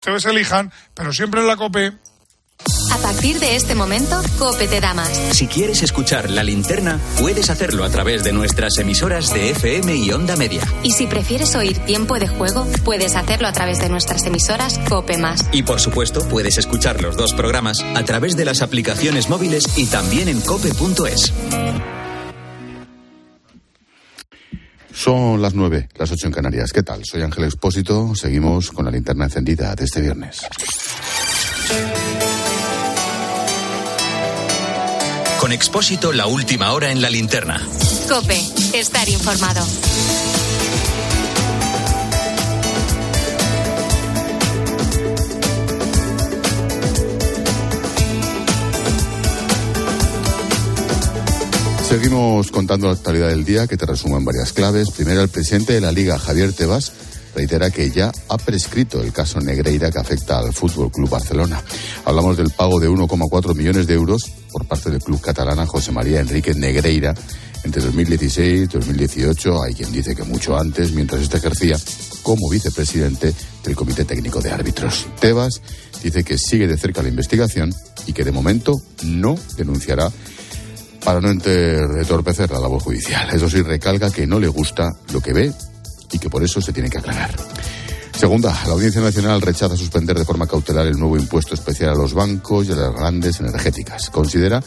ustedes elijan, pero siempre en la COPE. A partir de este momento, Cope te da más. Si quieres escuchar la linterna, puedes hacerlo a través de nuestras emisoras de FM y Onda Media. Y si prefieres oír tiempo de juego, puedes hacerlo a través de nuestras emisoras Cope Más. Y por supuesto, puedes escuchar los dos programas a través de las aplicaciones móviles y también en cope.es. Son las nueve, las ocho en Canarias. ¿Qué tal? Soy Ángel Expósito. Seguimos con la linterna encendida de este viernes. Con Expósito, la última hora en la linterna. Cope, estar informado. Seguimos contando la actualidad del día que te resumo en varias claves. Primero, el presidente de la Liga, Javier Tebas, reitera que ya ha prescrito el caso Negreira que afecta al Fútbol Club Barcelona. Hablamos del pago de 1,4 millones de euros por parte del club catalana José María Enrique Negreira entre 2016 y 2018. Hay quien dice que mucho antes, mientras este ejercía como vicepresidente del Comité Técnico de Árbitros. Tebas dice que sigue de cerca la investigación y que de momento no denunciará para no entorpecer la labor judicial. Eso sí, recalca que no le gusta lo que ve y que por eso se tiene que aclarar. Segunda, la Audiencia Nacional rechaza suspender de forma cautelar el nuevo impuesto especial a los bancos y a las grandes energéticas. Considera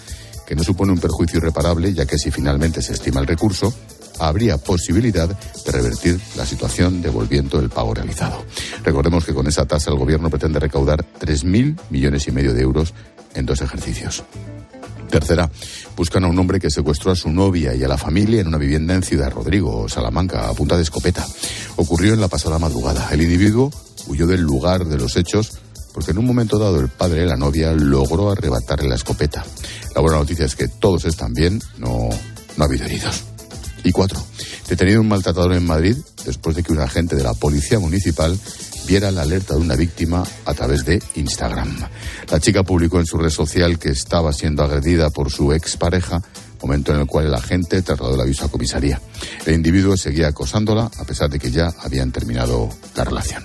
que no supone un perjuicio irreparable, ya que si finalmente se estima el recurso, habría posibilidad de revertir la situación devolviendo el pago realizado. Recordemos que con esa tasa el Gobierno pretende recaudar 3.000 millones y medio de euros en dos ejercicios. Tercera, buscan a un hombre que secuestró a su novia y a la familia en una vivienda en Ciudad Rodrigo, Salamanca, a punta de escopeta. Ocurrió en la pasada madrugada. El individuo huyó del lugar de los hechos porque en un momento dado el padre de la novia logró arrebatarle la escopeta. La buena noticia es que todos están bien, no, no ha habido heridos. Y cuatro, detenido un maltratador en Madrid después de que un agente de la policía municipal viera la alerta de una víctima a través de Instagram. La chica publicó en su red social que estaba siendo agredida por su expareja, momento en el cual el agente trasladó el aviso a comisaría. El individuo seguía acosándola a pesar de que ya habían terminado la relación.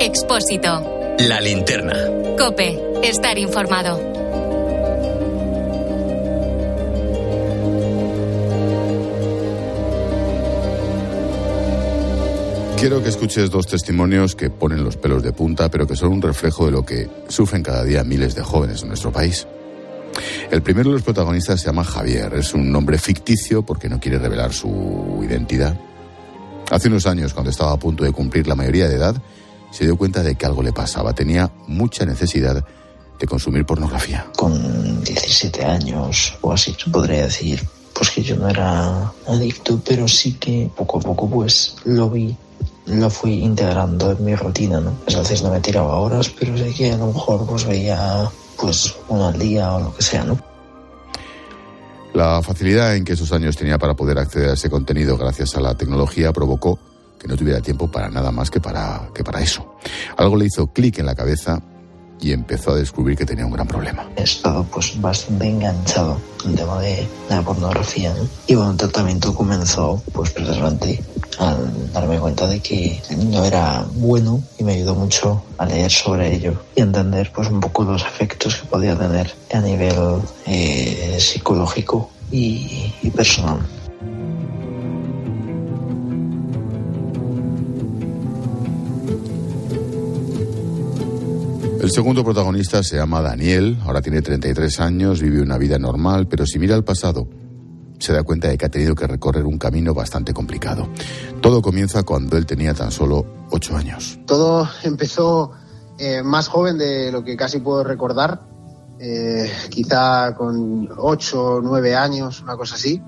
Expósito. La linterna. Cope, estar informado. Quiero que escuches dos testimonios que ponen los pelos de punta, pero que son un reflejo de lo que sufren cada día miles de jóvenes en nuestro país. El primero de los protagonistas se llama Javier. Es un nombre ficticio porque no quiere revelar su identidad. Hace unos años, cuando estaba a punto de cumplir la mayoría de edad, se dio cuenta de que algo le pasaba. Tenía mucha necesidad de consumir pornografía. Con 17 años o así, podría decir, pues que yo no era adicto, pero sí que poco a poco pues lo vi, lo fui integrando en mi rutina, ¿no? A veces no me tiraba horas, pero sé que a lo mejor pues veía pues uno al día o lo que sea, ¿no? La facilidad en que esos años tenía para poder acceder a ese contenido gracias a la tecnología provocó que no tuviera tiempo para nada más que para, que para eso. Algo le hizo clic en la cabeza y empezó a descubrir que tenía un gran problema. He estado pues bastante enganchado el tema de la pornografía ¿no? y bueno, el tratamiento comenzó pues precisamente al darme cuenta de que no era bueno y me ayudó mucho a leer sobre ello y entender pues un poco los efectos que podía tener a nivel eh, psicológico y personal. El segundo protagonista se llama Daniel, ahora tiene 33 años, vive una vida normal, pero si mira al pasado, se da cuenta de que ha tenido que recorrer un camino bastante complicado. Todo comienza cuando él tenía tan solo 8 años. Todo empezó eh, más joven de lo que casi puedo recordar, eh, quizá con 8 o 9 años, una cosa así,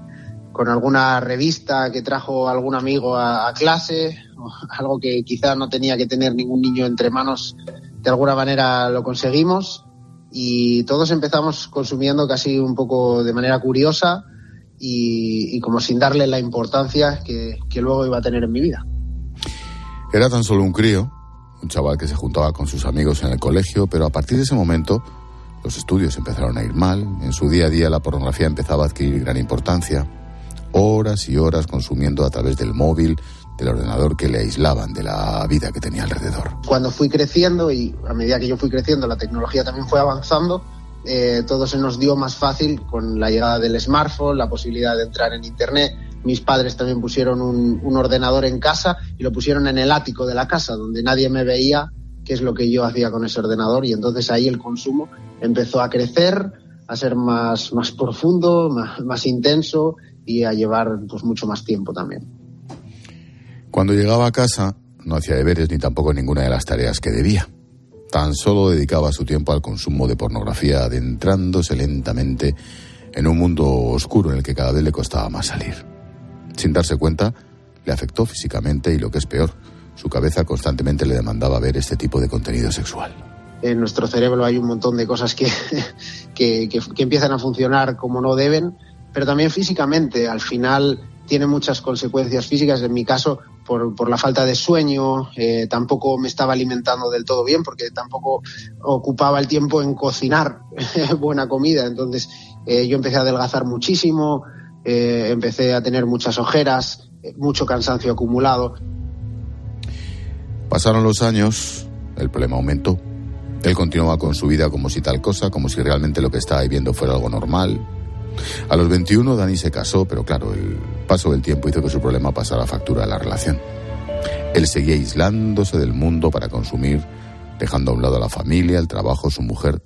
con alguna revista que trajo algún amigo a, a clase, algo que quizá no tenía que tener ningún niño entre manos de alguna manera lo conseguimos y todos empezamos consumiendo casi un poco de manera curiosa y, como sin darle la importancia que, que, luego iba a tener en mi vida. Era tan solo un crío, un chaval que se juntaba con sus amigos en el colegio, pero a partir de ese momento Los estudios empezaron a ir mal, en su día a día la pornografía empezaba a adquirir gran importancia, horas y horas consumiendo a través del móvil, del ordenador que le aislaban de la vida que tenía alrededor. Cuando fui creciendo y a medida que yo fui creciendo la tecnología también fue avanzando, eh, todo se nos dio más fácil con la llegada del smartphone, la posibilidad de entrar en Internet. Mis padres también pusieron un, un ordenador en casa y lo pusieron en el ático de la casa, donde nadie me veía qué es lo que yo hacía con ese ordenador y entonces ahí el consumo empezó a crecer, a ser más, más profundo, más, más intenso y a llevar pues mucho más tiempo también. Cuando llegaba a casa no hacía deberes ni tampoco ninguna de las tareas que debía. Tan solo dedicaba su tiempo al consumo de pornografía, adentrándose lentamente en un mundo oscuro en el que cada vez le costaba más salir. Sin darse cuenta, le afectó físicamente y lo que es peor, su cabeza constantemente le demandaba ver este tipo de contenido sexual. En nuestro cerebro hay un montón de cosas que, que, empiezan a funcionar como no deben, pero también físicamente. Al final tiene muchas consecuencias físicas. En mi caso, por, la falta de sueño, eh, tampoco me estaba alimentando del todo bien porque tampoco ocupaba el tiempo en cocinar buena comida. Entonces eh, yo empecé a adelgazar muchísimo, eh, empecé a tener muchas ojeras, mucho cansancio acumulado. Pasaron los años, el problema aumentó. Él continuaba con su vida como si tal cosa, como si realmente lo que estaba viviendo fuera algo normal. A los 21 Dani se casó, pero claro, el paso del tiempo hizo que su problema pasara a factura de la relación. Él seguía aislándose del mundo para consumir, dejando a un lado a la familia, el trabajo, su mujer.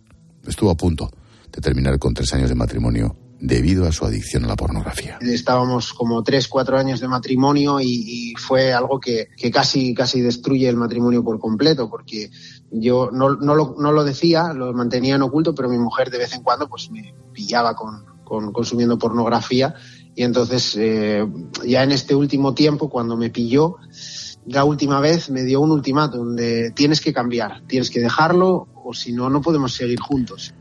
Estuvo a punto de terminar con tres años de matrimonio debido a su adicción a la pornografía. Estábamos como tres, cuatro años de matrimonio y, fue algo que, casi, casi destruye el matrimonio por completo, porque yo no, no, lo, no lo decía, lo mantenía en oculto, pero mi mujer de vez en cuando pues me pillaba con, con consumiendo pornografía y entonces eh, ya en este último tiempo, cuando me pilló, la última vez me dio un ultimátum de tienes que cambiar, tienes que dejarlo o si no, no podemos seguir juntos.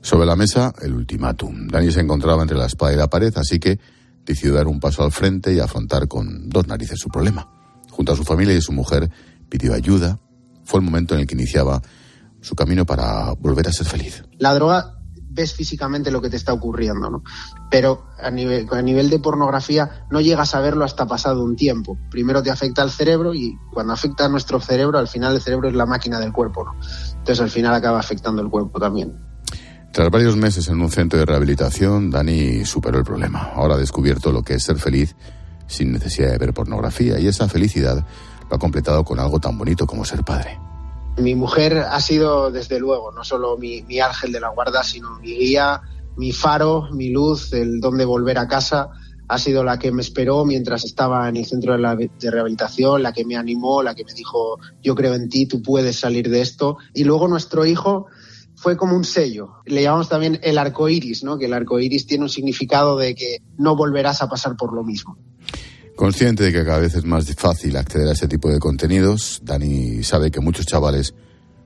Sobre la mesa, el ultimátum. Dani se encontraba entre la espada y la pared, así que decidió dar un paso al frente y afrontar con dos narices su problema. Junto a su familia y su mujer, pidió ayuda. Fue el momento en el que iniciaba su camino para volver a ser feliz. La droga ves físicamente lo que te está ocurriendo, ¿no? Pero a nivel, a nivel de pornografía no llegas a verlo hasta pasado un tiempo. Primero te afecta al cerebro y cuando afecta a nuestro cerebro, al final el cerebro es la máquina del cuerpo. Entonces al final acaba afectando el cuerpo también. Tras varios meses en un centro de rehabilitación, Dani superó el problema. Ahora ha descubierto lo que es ser feliz sin necesidad de ver pornografía y esa felicidad lo ha completado con algo tan bonito como ser padre. Mi mujer ha sido, desde luego, no solo mi, ángel de la guarda, sino mi guía, mi faro, mi luz, el dónde volver a casa. Ha sido la que me esperó mientras estaba en el centro de, la, de rehabilitación, la que me animó, la que me dijo, yo creo en ti, tú puedes salir de esto. Y luego nuestro hijo, fue como un sello. Le llamamos también el arco iris, ¿no? Que el arco iris tiene un significado de que no volverás a pasar por lo mismo. Consciente de que cada vez es más fácil acceder a ese tipo de contenidos, Dani sabe que muchos chavales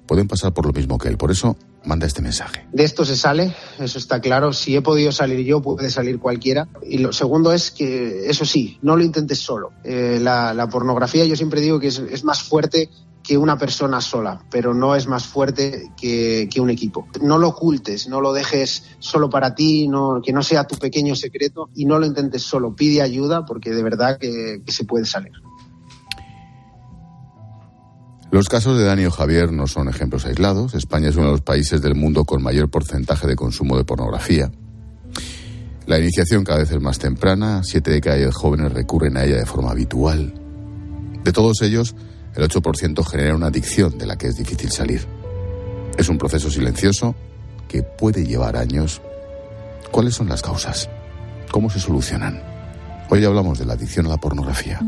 pueden pasar por lo mismo que él. Por eso manda este mensaje. De esto se sale, eso está claro. Si he podido salir yo, puede salir cualquiera. Y lo segundo es que, eso sí, no lo intentes solo. Eh, la, pornografía, yo siempre digo que es más fuerte que una persona sola, pero no es más fuerte que, que, un equipo. No lo ocultes, no lo dejes solo para ti, no, que no sea tu pequeño secreto y no lo intentes solo. Pide ayuda porque de verdad que, se puede salir. Los casos de Dani o Javier no son ejemplos aislados. España es uno de los países del mundo con mayor porcentaje de consumo de pornografía. La iniciación cada vez es más temprana, siete de cada diez jóvenes recurren a ella de forma habitual. De todos ellos, el 8% genera una adicción de la que es difícil salir. Es un proceso silencioso que puede llevar años. ¿Cuáles son las causas? ¿Cómo se solucionan? Hoy hablamos de la adicción a la pornografía.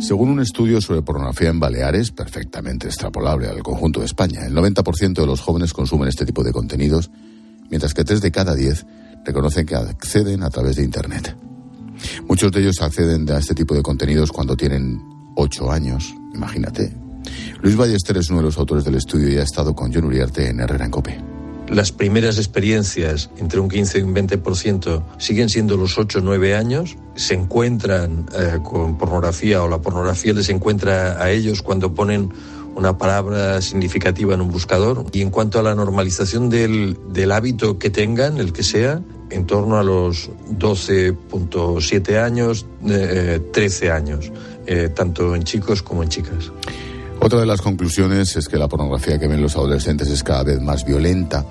Según un estudio sobre pornografía en Baleares, perfectamente extrapolable al conjunto de España, el 90% de los jóvenes consumen este tipo de contenidos, mientras que 3 de cada 10 reconocen que acceden a través de Internet. Muchos de ellos acceden a este tipo de contenidos cuando tienen 8 años, imagínate. Luis Ballester es uno de los autores del estudio y ha estado con John Uriarte en Herrera en Cope. las primeras experiencias, entre un 15 y un 20%, siguen siendo los 8 o 9 años. Se encuentran eh, con pornografía o la pornografía les encuentra a ellos cuando ponen una palabra significativa en un buscador. Y en cuanto a la normalización del, del hábito que tengan, el que sea, en torno a los 12.7 años, 13 eh, años, eh, tanto en chicos como en chicas. Otra de las conclusiones es que la pornografía que ven los adolescentes es cada vez más violenta.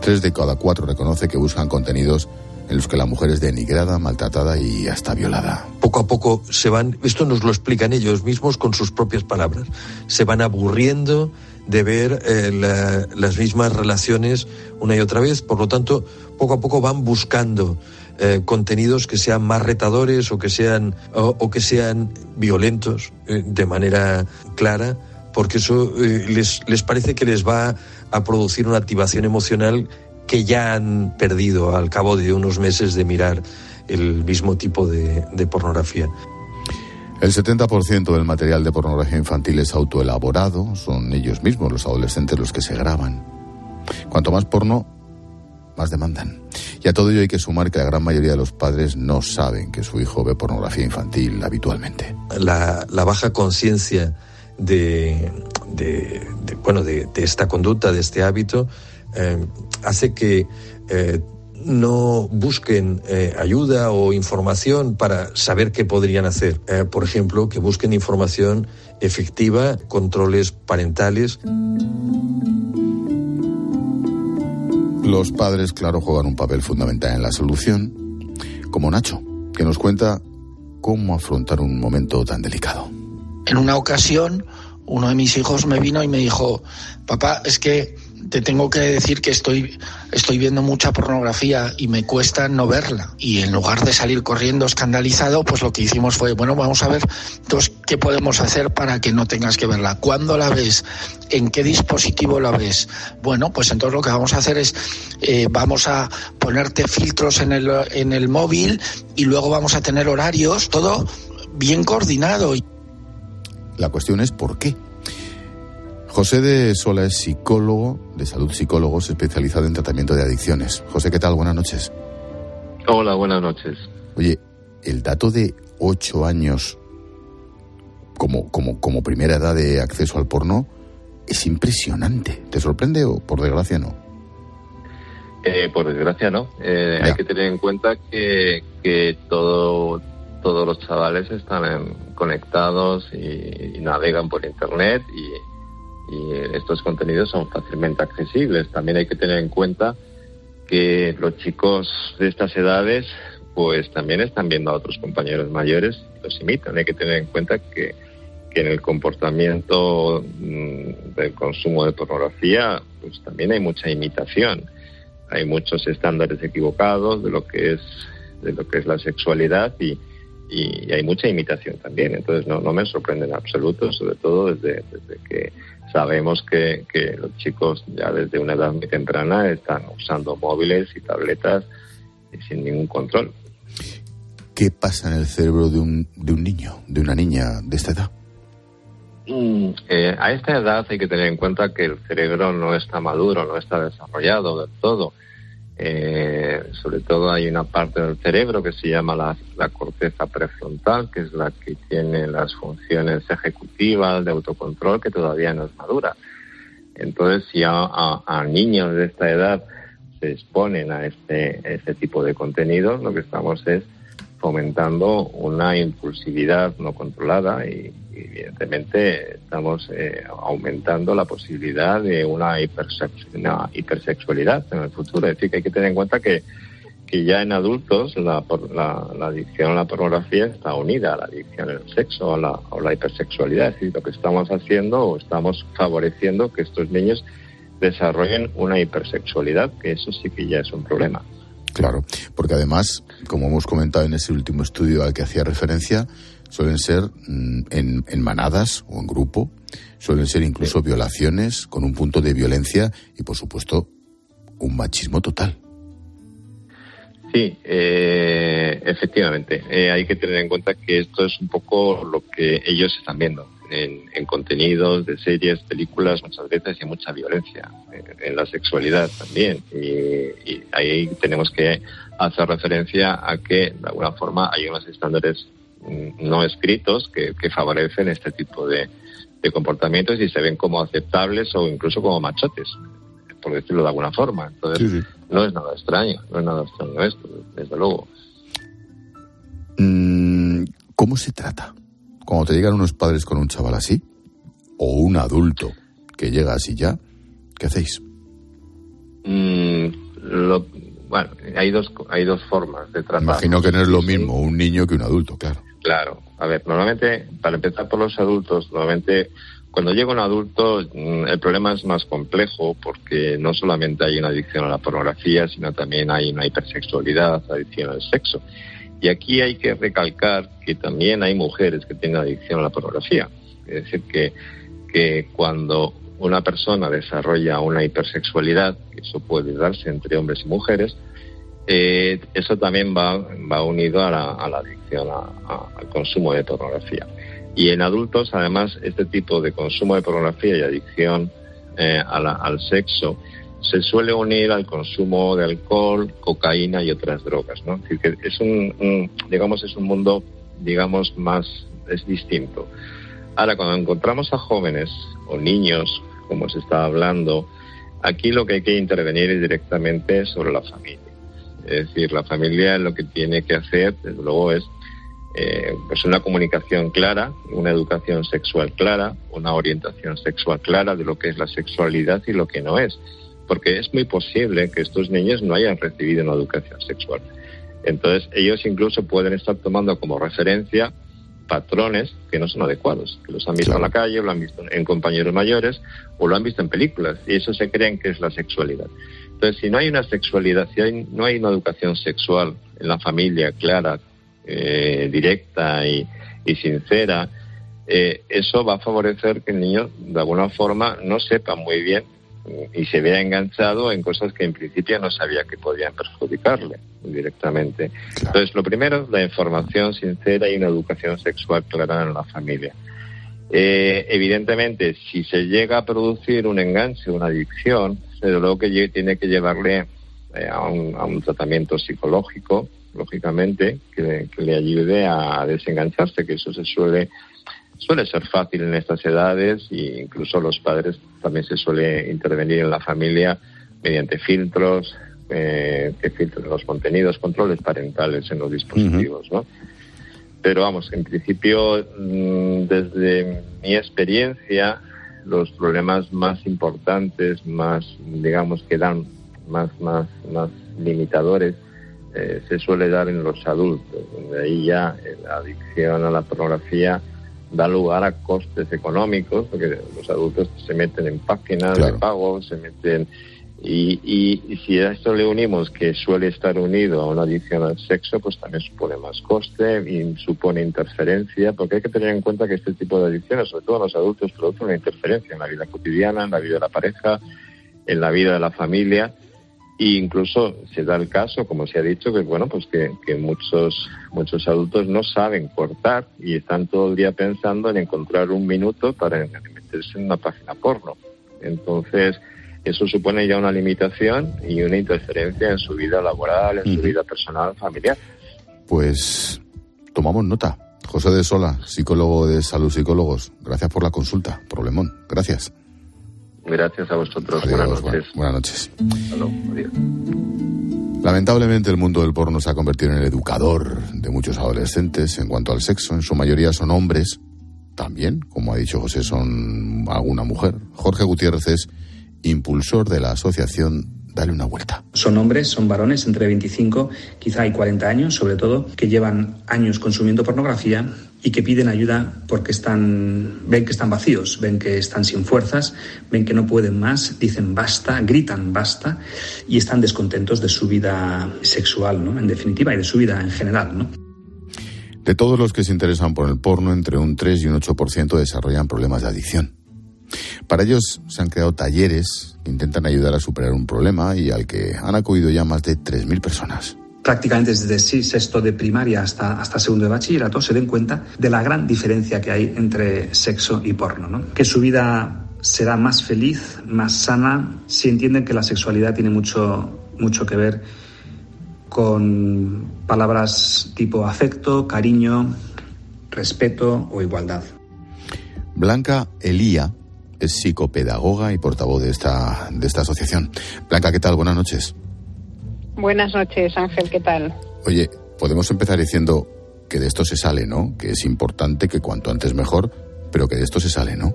Tres de cada cuatro reconoce que buscan contenidos en los que la mujer es denigrada, maltratada y hasta violada. Poco a poco se van, esto nos lo explican ellos mismos con sus propias palabras, se van aburriendo de ver eh, las mismas relaciones una y otra vez, por lo tanto, poco a poco van buscando eh, contenidos que sean más retadores o que sean, o, que sean violentos eh, de manera clara, porque eso les, les parece que les va a producir una activación emocional que ya han perdido al cabo de unos meses de mirar el mismo tipo de, de pornografía. El 70% del material de pornografía infantil es autoelaborado, son ellos mismos, los adolescentes, los que se graban. Cuanto más porno, más demandan. Y a todo ello hay que sumar que la gran mayoría de los padres no saben que su hijo ve pornografía infantil habitualmente. La, baja conciencia de, bueno, de, esta conducta, de este hábito, eh, hace que eh, no busquen eh, ayuda o información para saber qué podrían hacer. por ejemplo, que busquen información efectiva, controles parentales. Los padres, claro, juegan un papel fundamental en la solución, como Nacho, que nos cuenta cómo afrontar un momento tan delicado. En una ocasión, uno de mis hijos me vino y me dijo, papá, es que te tengo que decir que estoy, estoy viendo mucha pornografía y me cuesta no verla. Y en lugar de salir corriendo escandalizado, pues lo que hicimos fue, bueno, vamos a ver qué podemos hacer para que no tengas que verla. ¿Cuándo la ves? ¿En qué dispositivo la ves? Bueno, pues entonces lo que vamos a hacer es, eh, vamos a ponerte filtros en el, en el móvil y luego vamos a tener horarios, todo bien coordinado. La cuestión es por qué. José de Sola es psicólogo de salud psicólogos especializado en tratamiento de adicciones. José, ¿qué tal? Buenas noches. Hola, buenas noches. Oye, el dato de ocho años como, como, como primera edad de acceso al porno es impresionante. ¿Te sorprende o por desgracia no? Eh, por desgracia no. Eh, hay que tener en cuenta que, que todo, todos los chavales están conectados y, navegan por Internet y, estos contenidos son fácilmente accesibles. También hay que tener en cuenta que los chicos de estas edades pues también están viendo a otros compañeros mayores y los imitan. Hay que tener en cuenta que, que en el comportamiento mm, del consumo de pornografía pues también hay mucha imitación. Hay muchos estándares equivocados de lo que es de lo que es la sexualidad y, y hay mucha imitación también. Entonces no, no me sorprende en absoluto, sobre todo desde, desde que sabemos que, que, los chicos ya desde una edad muy temprana están usando móviles y tabletas sin ningún control. ¿Qué pasa en el cerebro de un, de un niño, de una niña de esta edad? Mm, eh, a esta edad hay que tener en cuenta que el cerebro no está maduro, no está desarrollado del todo. Eh, sobre todo hay una parte del cerebro que se llama la, corteza prefrontal, que es la que tiene las funciones ejecutivas de autocontrol, que todavía no es madura. Entonces, si a, niños de esta edad se exponen a este, este tipo de contenidos, lo que estamos es fomentando una impulsividad no controlada y, evidentemente estamos eh, aumentando la posibilidad de una, hipersexualidad en el futuro. Es decir, que hay que tener en cuenta que, que ya en adultos la, la, adicción a la pornografía está unida a la adicción al sexo o la, o la hipersexualidad. Es decir, lo que estamos haciendo o estamos favoreciendo que estos niños desarrollen una hipersexualidad, que eso sí que ya es un problema. Claro, porque además, como hemos comentado en ese último estudio al que hacía referencia, suelen ser mm, en, manadas o en grupo, suelen ser incluso violaciones con un punto de violencia y, por supuesto, un machismo total. Sí, eh, efectivamente. Eh, hay que tener en cuenta que esto es un poco lo que ellos están viendo. en, contenidos de series, películas, muchas veces y mucha violencia en, la sexualidad también. Y, ahí tenemos que hacer referencia a que de alguna forma hay unos estándares no escritos que, favorecen este tipo de, comportamientos y se ven como aceptables o incluso como machotes, por decirlo de alguna forma. Entonces, no es nada extraño, no es nada extraño esto, desde luego. Mm, ¿Cómo se trata? Cuando te llegan unos padres con un chaval así, o un adulto que llega así ya, ¿qué hacéis? Mm, bueno, hay dos, hay dos formas de tratar. Imagino que no es lo mismo un niño que un adulto, claro. Claro. A ver, normalmente, para empezar por los adultos, normalmente cuando llega un adulto mm, el problema es más complejo porque no solamente hay una adicción a la pornografía, sino también hay una hipersexualidad, adicción al sexo. Y aquí hay que recalcar que también hay mujeres que tienen adicción a la pornografía. Es decir, que, que cuando una persona desarrolla una hipersexualidad, eso puede darse entre hombres y mujeres, eh, eso también va, va unido a la, adicción al consumo de pornografía. Y en adultos, además, este tipo de consumo de pornografía y adicción eh, al sexo se suele unir al consumo de alcohol, cocaína y otras drogas, ¿no? Es decir, que es un, digamos, es un mundo, digamos, más, es distinto. Ahora, cuando encontramos a jóvenes o niños, como se está hablando, aquí lo que hay que intervenir es directamente sobre la familia. Es decir, la familia lo que tiene que hacer, desde luego, es eh, pues una comunicación clara, una educación sexual clara, una orientación sexual clara de lo que es la sexualidad y lo que no es porque es muy posible que estos niños no hayan recibido una educación sexual. Entonces, ellos incluso pueden estar tomando como referencia patrones que no son adecuados, que los han visto en la calle, lo han visto en compañeros mayores o lo han visto en películas, y eso se creen que es la sexualidad. Entonces, si no hay una sexualidad, si no hay una educación sexual en la familia clara, eh, directa y, sincera, eh, eso va a favorecer que el niño, de alguna forma, no sepa muy bien y se vea enganchado en cosas que en principio no sabía que podían perjudicarle directamente. Entonces, lo primero es la información sincera y una educación sexual clara en la familia. Eh, evidentemente, si se llega a producir un enganche, una adicción, desde luego que tiene que llevarle eh, a, un, a, un, tratamiento psicológico, lógicamente, que, que le ayude a desengancharse, que eso se suele suele ser fácil en estas edades e incluso los padres también se suele intervenir en la familia mediante filtros eh, que filtren los contenidos, controles parentales en los dispositivos, ¿no? Pero vamos, en principio, mm, desde mi experiencia, los problemas más importantes, más, digamos, que dan más, más, más limitadores, eh, se suele dar en los adultos, donde ahí ya la adicción a la pornografía da lugar a costes económicos, porque los adultos se meten en páginas de pago, se meten... Y, y, si a esto le unimos que suele estar unido a una adicción al sexo, pues también supone más coste y supone interferencia, porque hay que tener en cuenta que este tipo de adicciones, sobre todo en los adultos, producen una interferencia en la vida cotidiana, en la vida de la pareja, en la vida de la familia e incluso se da el caso, como se ha dicho, que bueno, pues que, muchos muchos adultos no saben cortar y están todo el día pensando en encontrar un minuto para meterse en una página porno. Entonces, eso supone ya una limitación y una interferencia en su vida laboral, en su vida personal, familiar. Pues tomamos nota. José de Sola, psicólogo de Salud Psicólogos, gracias por la consulta. Problemón, gracias. Gracias a vosotros. buenas noches. Buenas noches. Lamentablemente el mundo del porno se ha convertido en el educador de muchos adolescentes en cuanto al sexo. En su mayoría son hombres, también, como ha dicho José, son alguna mujer. Jorge Gutiérrez es impulsor de la asociación Dale una vuelta. Son hombres, son varones entre 25, quizá hay 40 años, sobre todo, que llevan años consumiendo pornografía y que piden ayuda porque están, ven que están vacíos, ven que están sin fuerzas, ven que no pueden más, dicen basta, gritan basta y están descontentos de su vida sexual, ¿no? En definitiva, y de su vida en general, ¿no? De todos los que se interesan por el porno, entre un 3 y un 8% desarrollan problemas de adicción. Para ellos se han creado talleres que intentan ayudar a superar un problema y al que han acudido ya más de 3.000 personas. prácticamente desde sexto de primaria hasta, hasta segundo de bachillerato, se den cuenta de la gran diferencia que hay entre sexo y porno. ¿no? Que su vida será más feliz, más sana, si entienden que la sexualidad tiene mucho, mucho que ver con palabras tipo afecto, cariño, respeto o igualdad. Blanca Elía es psicopedagoga y portavoz de esta, de esta asociación. Blanca, ¿qué tal? Buenas noches. Buenas noches, Ángel, ¿qué tal? Oye, podemos empezar diciendo que de esto se sale, ¿no? Que es importante que cuanto antes mejor, pero que de esto se sale, ¿no?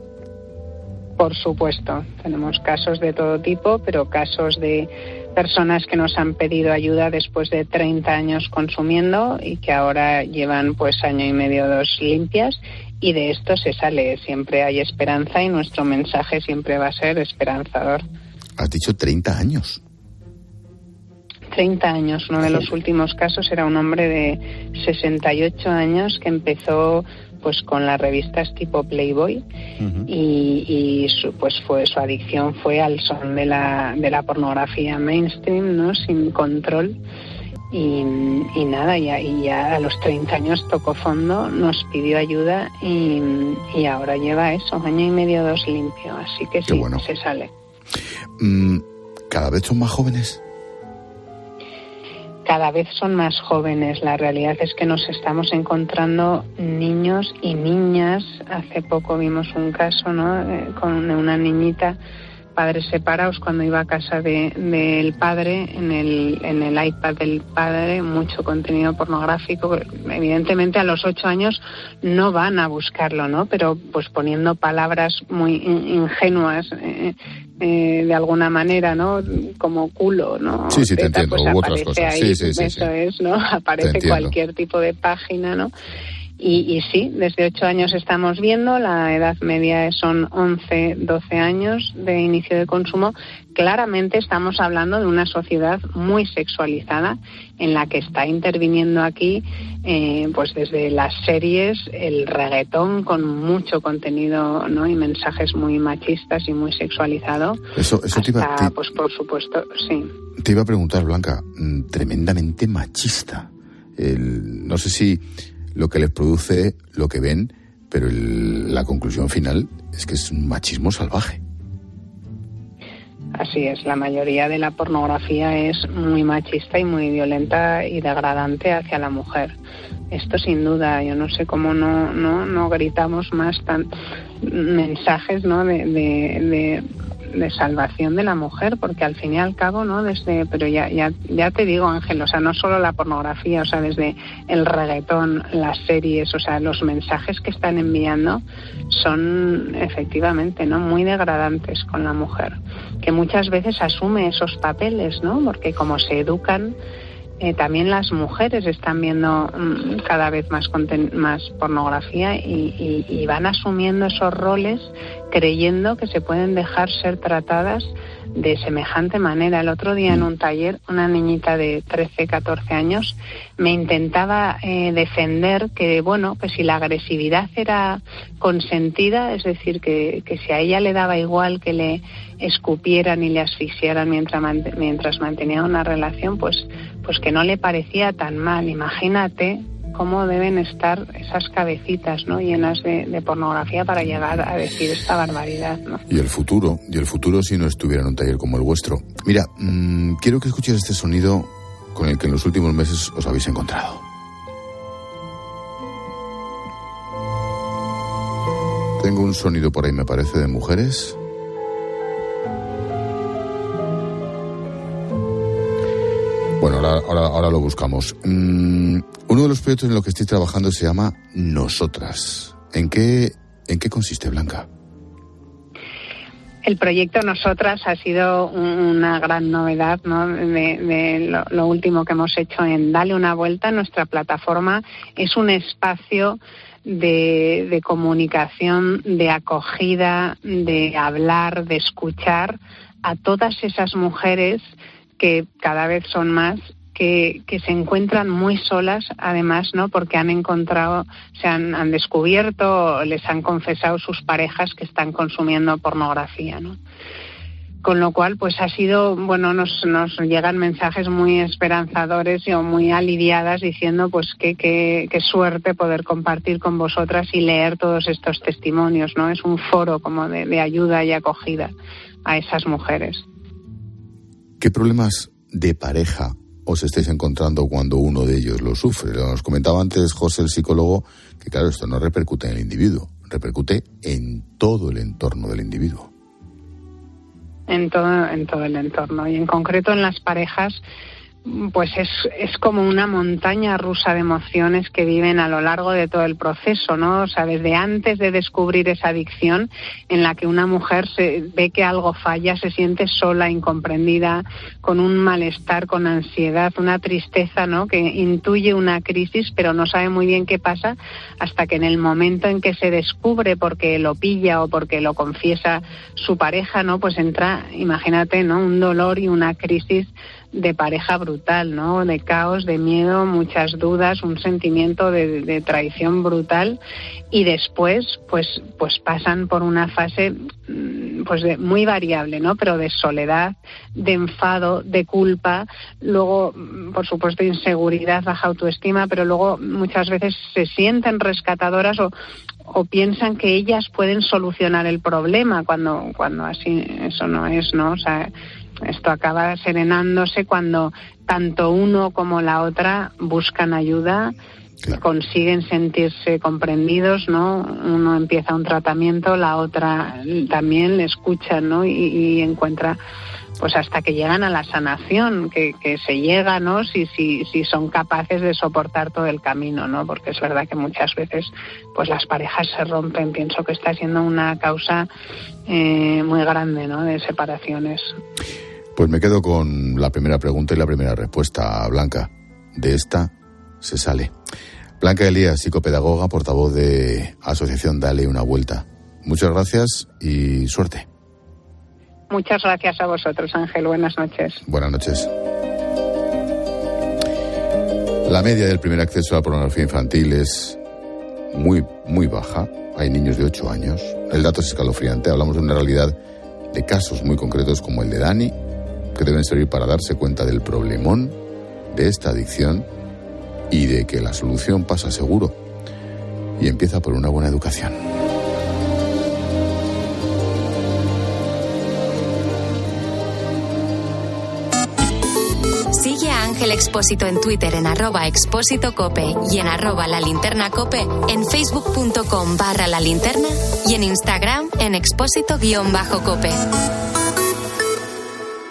Por supuesto, tenemos casos de todo tipo, pero casos de personas que nos han pedido ayuda después de 30 años consumiendo y que ahora llevan pues año y medio dos limpias y de esto se sale. Siempre hay esperanza y nuestro mensaje siempre va a ser esperanzador. Has dicho 30 años. 30 años. Uno de los últimos casos era un hombre de 68 años que empezó pues con las revistas tipo Playboy y, su, pues fue su adicción fue al son de la, de la pornografía mainstream, ¿no? Sin control. Y, nada, ya, y ya a los 30 años tocó fondo, nos pidió ayuda y, ahora lleva eso, año y medio, dos limpio. Así que sí, se sale. Mm, ¿Cada vez son más jóvenes? cada vez son más jóvenes. La realidad es que nos estamos encontrando niños y niñas. Hace poco vimos un caso ¿no? Eh, con una niñita padres separados cuando iba a casa del padre, en el, en el iPad del padre, mucho contenido pornográfico. Evidentemente a los ocho años no van a buscarlo, ¿no? Pero pues poniendo palabras muy ingenuas eh, eh, de alguna manera, ¿no? Como culo, ¿no? Sí, sí, te entiendo. Pues cosas. Ahí, sí, sí, eso es, ¿no? Aparece cualquier tipo de página, ¿no? Y, sí, desde ocho años estamos viendo, la edad media son 11, 12 años de inicio de consumo. Claramente estamos hablando de una sociedad muy sexualizada en la que está interviniendo aquí, eh, pues desde las series, el reggaetón con mucho contenido ¿no? y mensajes muy machistas y muy sexualizado. Eso, eso te iba, te, pues por supuesto, sí. Te iba a preguntar, Blanca, mm, tremendamente machista. El, no sé si lo que les produce lo que ven, pero la conclusión final es que es un machismo salvaje. Así es, la mayoría de la pornografía es muy machista y muy violenta y degradante hacia la mujer. Esto sin duda, yo no sé cómo no, no, no gritamos más tan mensajes ¿no? de salvación de la mujer, porque al fin y al cabo, ¿no? Desde, pero ya, ya, ya te digo, Ángel, o sea, no solo la pornografía, o sea, desde el reggaetón, las series, o sea, los mensajes que están enviando son efectivamente, ¿no? Muy degradantes con la mujer, que muchas veces asume esos papeles, ¿no? Porque como se educan, eh, también las mujeres están viendo mm, cada vez más, más pornografía y, van asumiendo esos roles creyendo que se pueden dejar ser tratadas de semejante manera. El otro día en un taller, una niñita de 13, 14 años me intentaba eh, defender que, bueno, que si la agresividad era consentida, es decir, que, que si a ella le daba igual que le escupieran y le asfixiaran mientras, mientras mantenía una relación, pues, pues que no le parecía tan mal. Imagínate cómo deben estar esas cabecitas ¿no? llenas de, pornografía para llegar a decir esta barbaridad. ¿no? Y el futuro, y el futuro si no estuviera en un taller como el vuestro. Mira, mmm, quiero que escuches este sonido con el que en los últimos meses os habéis encontrado. Tengo un sonido por ahí, me parece, de mujeres. Bueno, ahora, ahora, ahora lo buscamos. Mm, uno de los proyectos en los que estoy trabajando se llama Nosotras. ¿En qué, en qué consiste, Blanca? El proyecto Nosotras ha sido una gran novedad ¿no? de, lo, último que hemos hecho en Dale una vuelta. Nuestra plataforma es un espacio de comunicación, de acogida, de hablar, de escuchar a todas esas mujeres que cada vez son más que, que, se encuentran muy solas, además, ¿no? Porque han encontrado, se han, han, descubierto, les han confesado sus parejas que están consumiendo pornografía, ¿no? con lo cual pues ha sido bueno nos, nos llegan mensajes muy esperanzadores y muy aliviadas diciendo pues qué qué suerte poder compartir con vosotras y leer todos estos testimonios no es un foro como de ayuda y acogida a esas mujeres qué problemas de pareja os estáis encontrando cuando uno de ellos lo sufre nos comentaba antes José el psicólogo que claro esto no repercute en el individuo repercute en todo el entorno del individuo. En todo, en todo el entorno y en concreto en las parejas pues es, es como una montaña rusa de emociones que viven a lo largo de todo el proceso, ¿no? O sea, desde antes de descubrir esa adicción en la que una mujer se ve que algo falla, se siente sola, incomprendida, con un malestar, con ansiedad, una tristeza, ¿no? Que intuye una crisis, pero no sabe muy bien qué pasa hasta que en el momento en que se descubre porque lo pilla o porque lo confiesa su pareja, ¿no? Pues entra, imagínate, ¿no? Un dolor y una crisis de pareja brutal, ¿no? De caos, de miedo, muchas dudas, un sentimiento de, traición brutal y después, pues, pues pasan por una fase, mm, pues de, muy variable, ¿no? Pero de soledad, de enfado, de culpa, luego, mm, por supuesto, inseguridad, baja autoestima, pero luego muchas veces se sienten rescatadoras o, o piensan que ellas pueden solucionar el problema cuando cuando así eso no es, ¿no? O sea, esto acaba serenándose cuando tanto uno como la otra buscan ayuda, consiguen sentirse comprendidos, ¿no? Uno empieza un tratamiento, la otra también le escucha, ¿no? Y, encuentra pues hasta que llegan a la sanación, que, que se llega, ¿no? Si, si, si son capaces de soportar todo el camino, ¿no? Porque es verdad que muchas veces, pues las parejas se rompen. Pienso que está siendo una causa eh, muy grande, ¿no? De separaciones. Pues me quedo con la primera pregunta y la primera respuesta, Blanca. De esta se sale. Blanca Elías, psicopedagoga, portavoz de Asociación Dale una Vuelta. Muchas gracias y suerte. Muchas gracias a vosotros, Ángel. Buenas noches. Buenas noches. La media del primer acceso a la pornografía infantil es muy, muy baja. Hay niños de 8 años. El dato es escalofriante. Hablamos de una realidad de casos muy concretos como el de Dani, que deben servir para darse cuenta del problemón de esta adicción y de que la solución pasa seguro y empieza por una buena educación. Sigue a Ángel Expósito en Twitter en arroba expósito cope y en arroba la linterna cope, en facebook.com barra la linterna y en Instagram en expósito guion bajo cope.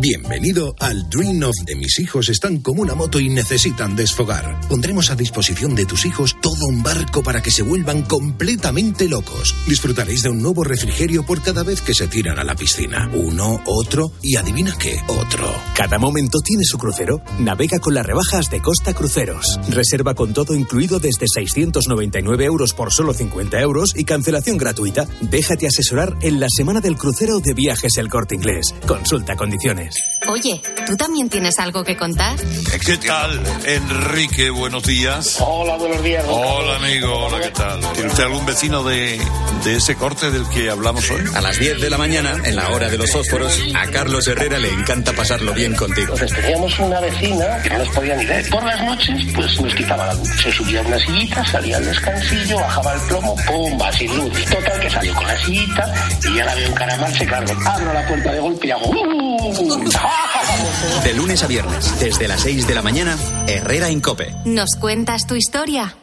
Bienvenido al Dream of de mis hijos están como una moto y necesitan desfogar. Pondremos a disposición de tus hijos todo un barco para que se vuelvan completamente locos. Disfrutaréis de un nuevo refrigerio por cada vez que se tiran a la piscina. Uno, otro y adivina qué, otro. Cada momento tiene su crucero. Navega con las rebajas de Costa Cruceros. Reserva con todo incluido desde 699 euros por solo 50 euros y cancelación gratuita. Déjate asesorar en la semana del crucero de viajes El Corte Inglés. Consulta condiciones. Oye, ¿tú también tienes algo que contar? ¿Qué tal, Enrique? Buenos días. Hola, buenos días. Hola, amigo. Hola, ¿qué tal? ¿Tiene usted algún vecino de, de ese corte del que hablamos hoy? A las 10 de la mañana, en la hora de los fósforos, a Carlos Herrera le encanta pasarlo bien contigo. Entonces teníamos una vecina que no nos podía ni ver. Por las noches, pues nos quitaba la luz. Se subía a una sillita, salía al descansillo, bajaba el plomo, ¡pum! sin luz. Total, que salió con la sillita y ya la veo en se cargo. Abro la puerta de golpe y hago... ¡Uh! De lunes a viernes, desde las 6 de la mañana, Herrera Incope. ¿Nos cuentas tu historia?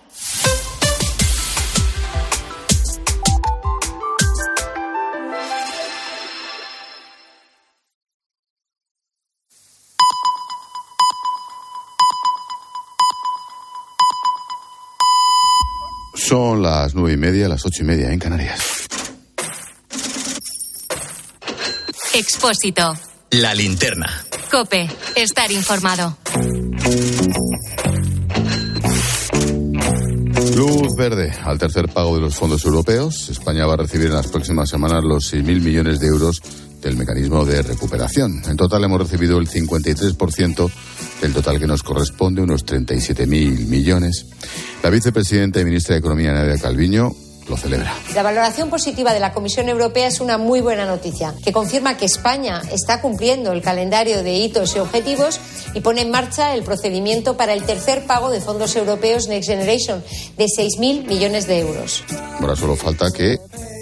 Son las nueve y media, las ocho y media en Canarias. Expósito. La linterna. Cope, estar informado. Luz verde al tercer pago de los fondos europeos. España va a recibir en las próximas semanas los 6.000 millones de euros del mecanismo de recuperación. En total hemos recibido el 53% del total que nos corresponde, unos 37.000 millones. La vicepresidenta y ministra de Economía, Nadia Calviño, lo celebra. La valoración positiva de la Comisión Europea es una muy buena noticia, que confirma que España está cumpliendo el calendario de hitos y objetivos y pone en marcha el procedimiento para el tercer pago de fondos europeos Next Generation de 6.000 millones de euros. Ahora solo falta que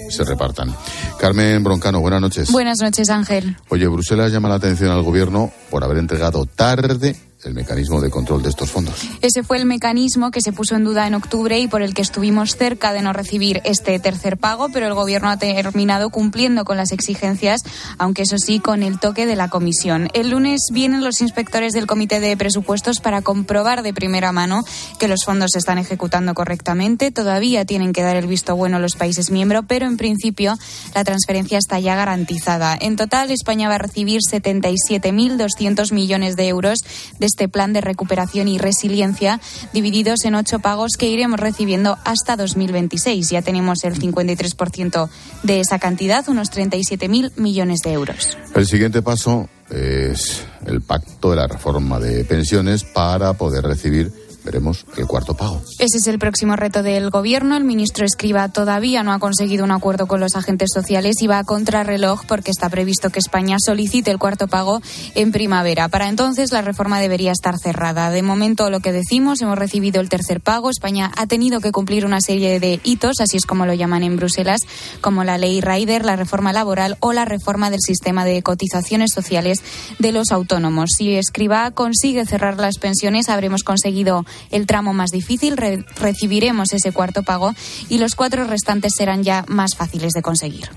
se repartan. Carmen Broncano, buenas noches. Buenas noches, Ángel. Oye, Bruselas llama la atención al gobierno por haber entregado tarde el mecanismo de control de estos fondos. Ese fue el mecanismo que se puso en duda en octubre y por el que estuvimos cerca de no recibir este tercer pago, pero el Gobierno ha terminado cumpliendo con las exigencias, aunque eso sí, con el toque de la Comisión. El lunes vienen los inspectores del Comité de Presupuestos para comprobar de primera mano que los fondos se están ejecutando correctamente. Todavía tienen que dar el visto bueno los países miembros, pero en principio la transferencia está ya garantizada. En total, España va a recibir 77.200 millones de euros de este plan de recuperación y resiliencia, divididos en ocho pagos que iremos recibiendo hasta 2026. Ya tenemos el 53% de esa cantidad, unos 37.000 millones de euros. El siguiente paso es el pacto de la reforma de pensiones para poder recibir veremos el cuarto pago. Ese es el próximo reto del Gobierno. El ministro Escriba todavía no ha conseguido un acuerdo con los agentes sociales y va a contrarreloj porque está previsto que España solicite el cuarto pago en primavera. Para entonces la reforma debería estar cerrada. De momento lo que decimos, hemos recibido el tercer pago. España ha tenido que cumplir una serie de hitos, así es como lo llaman en Bruselas, como la ley Rider, la reforma laboral o la reforma del sistema de cotizaciones sociales de los autónomos. Si Escriba consigue cerrar las pensiones, habremos conseguido el tramo más difícil, recibiremos ese cuarto pago y los cuatro restantes serán ya más fáciles de conseguir.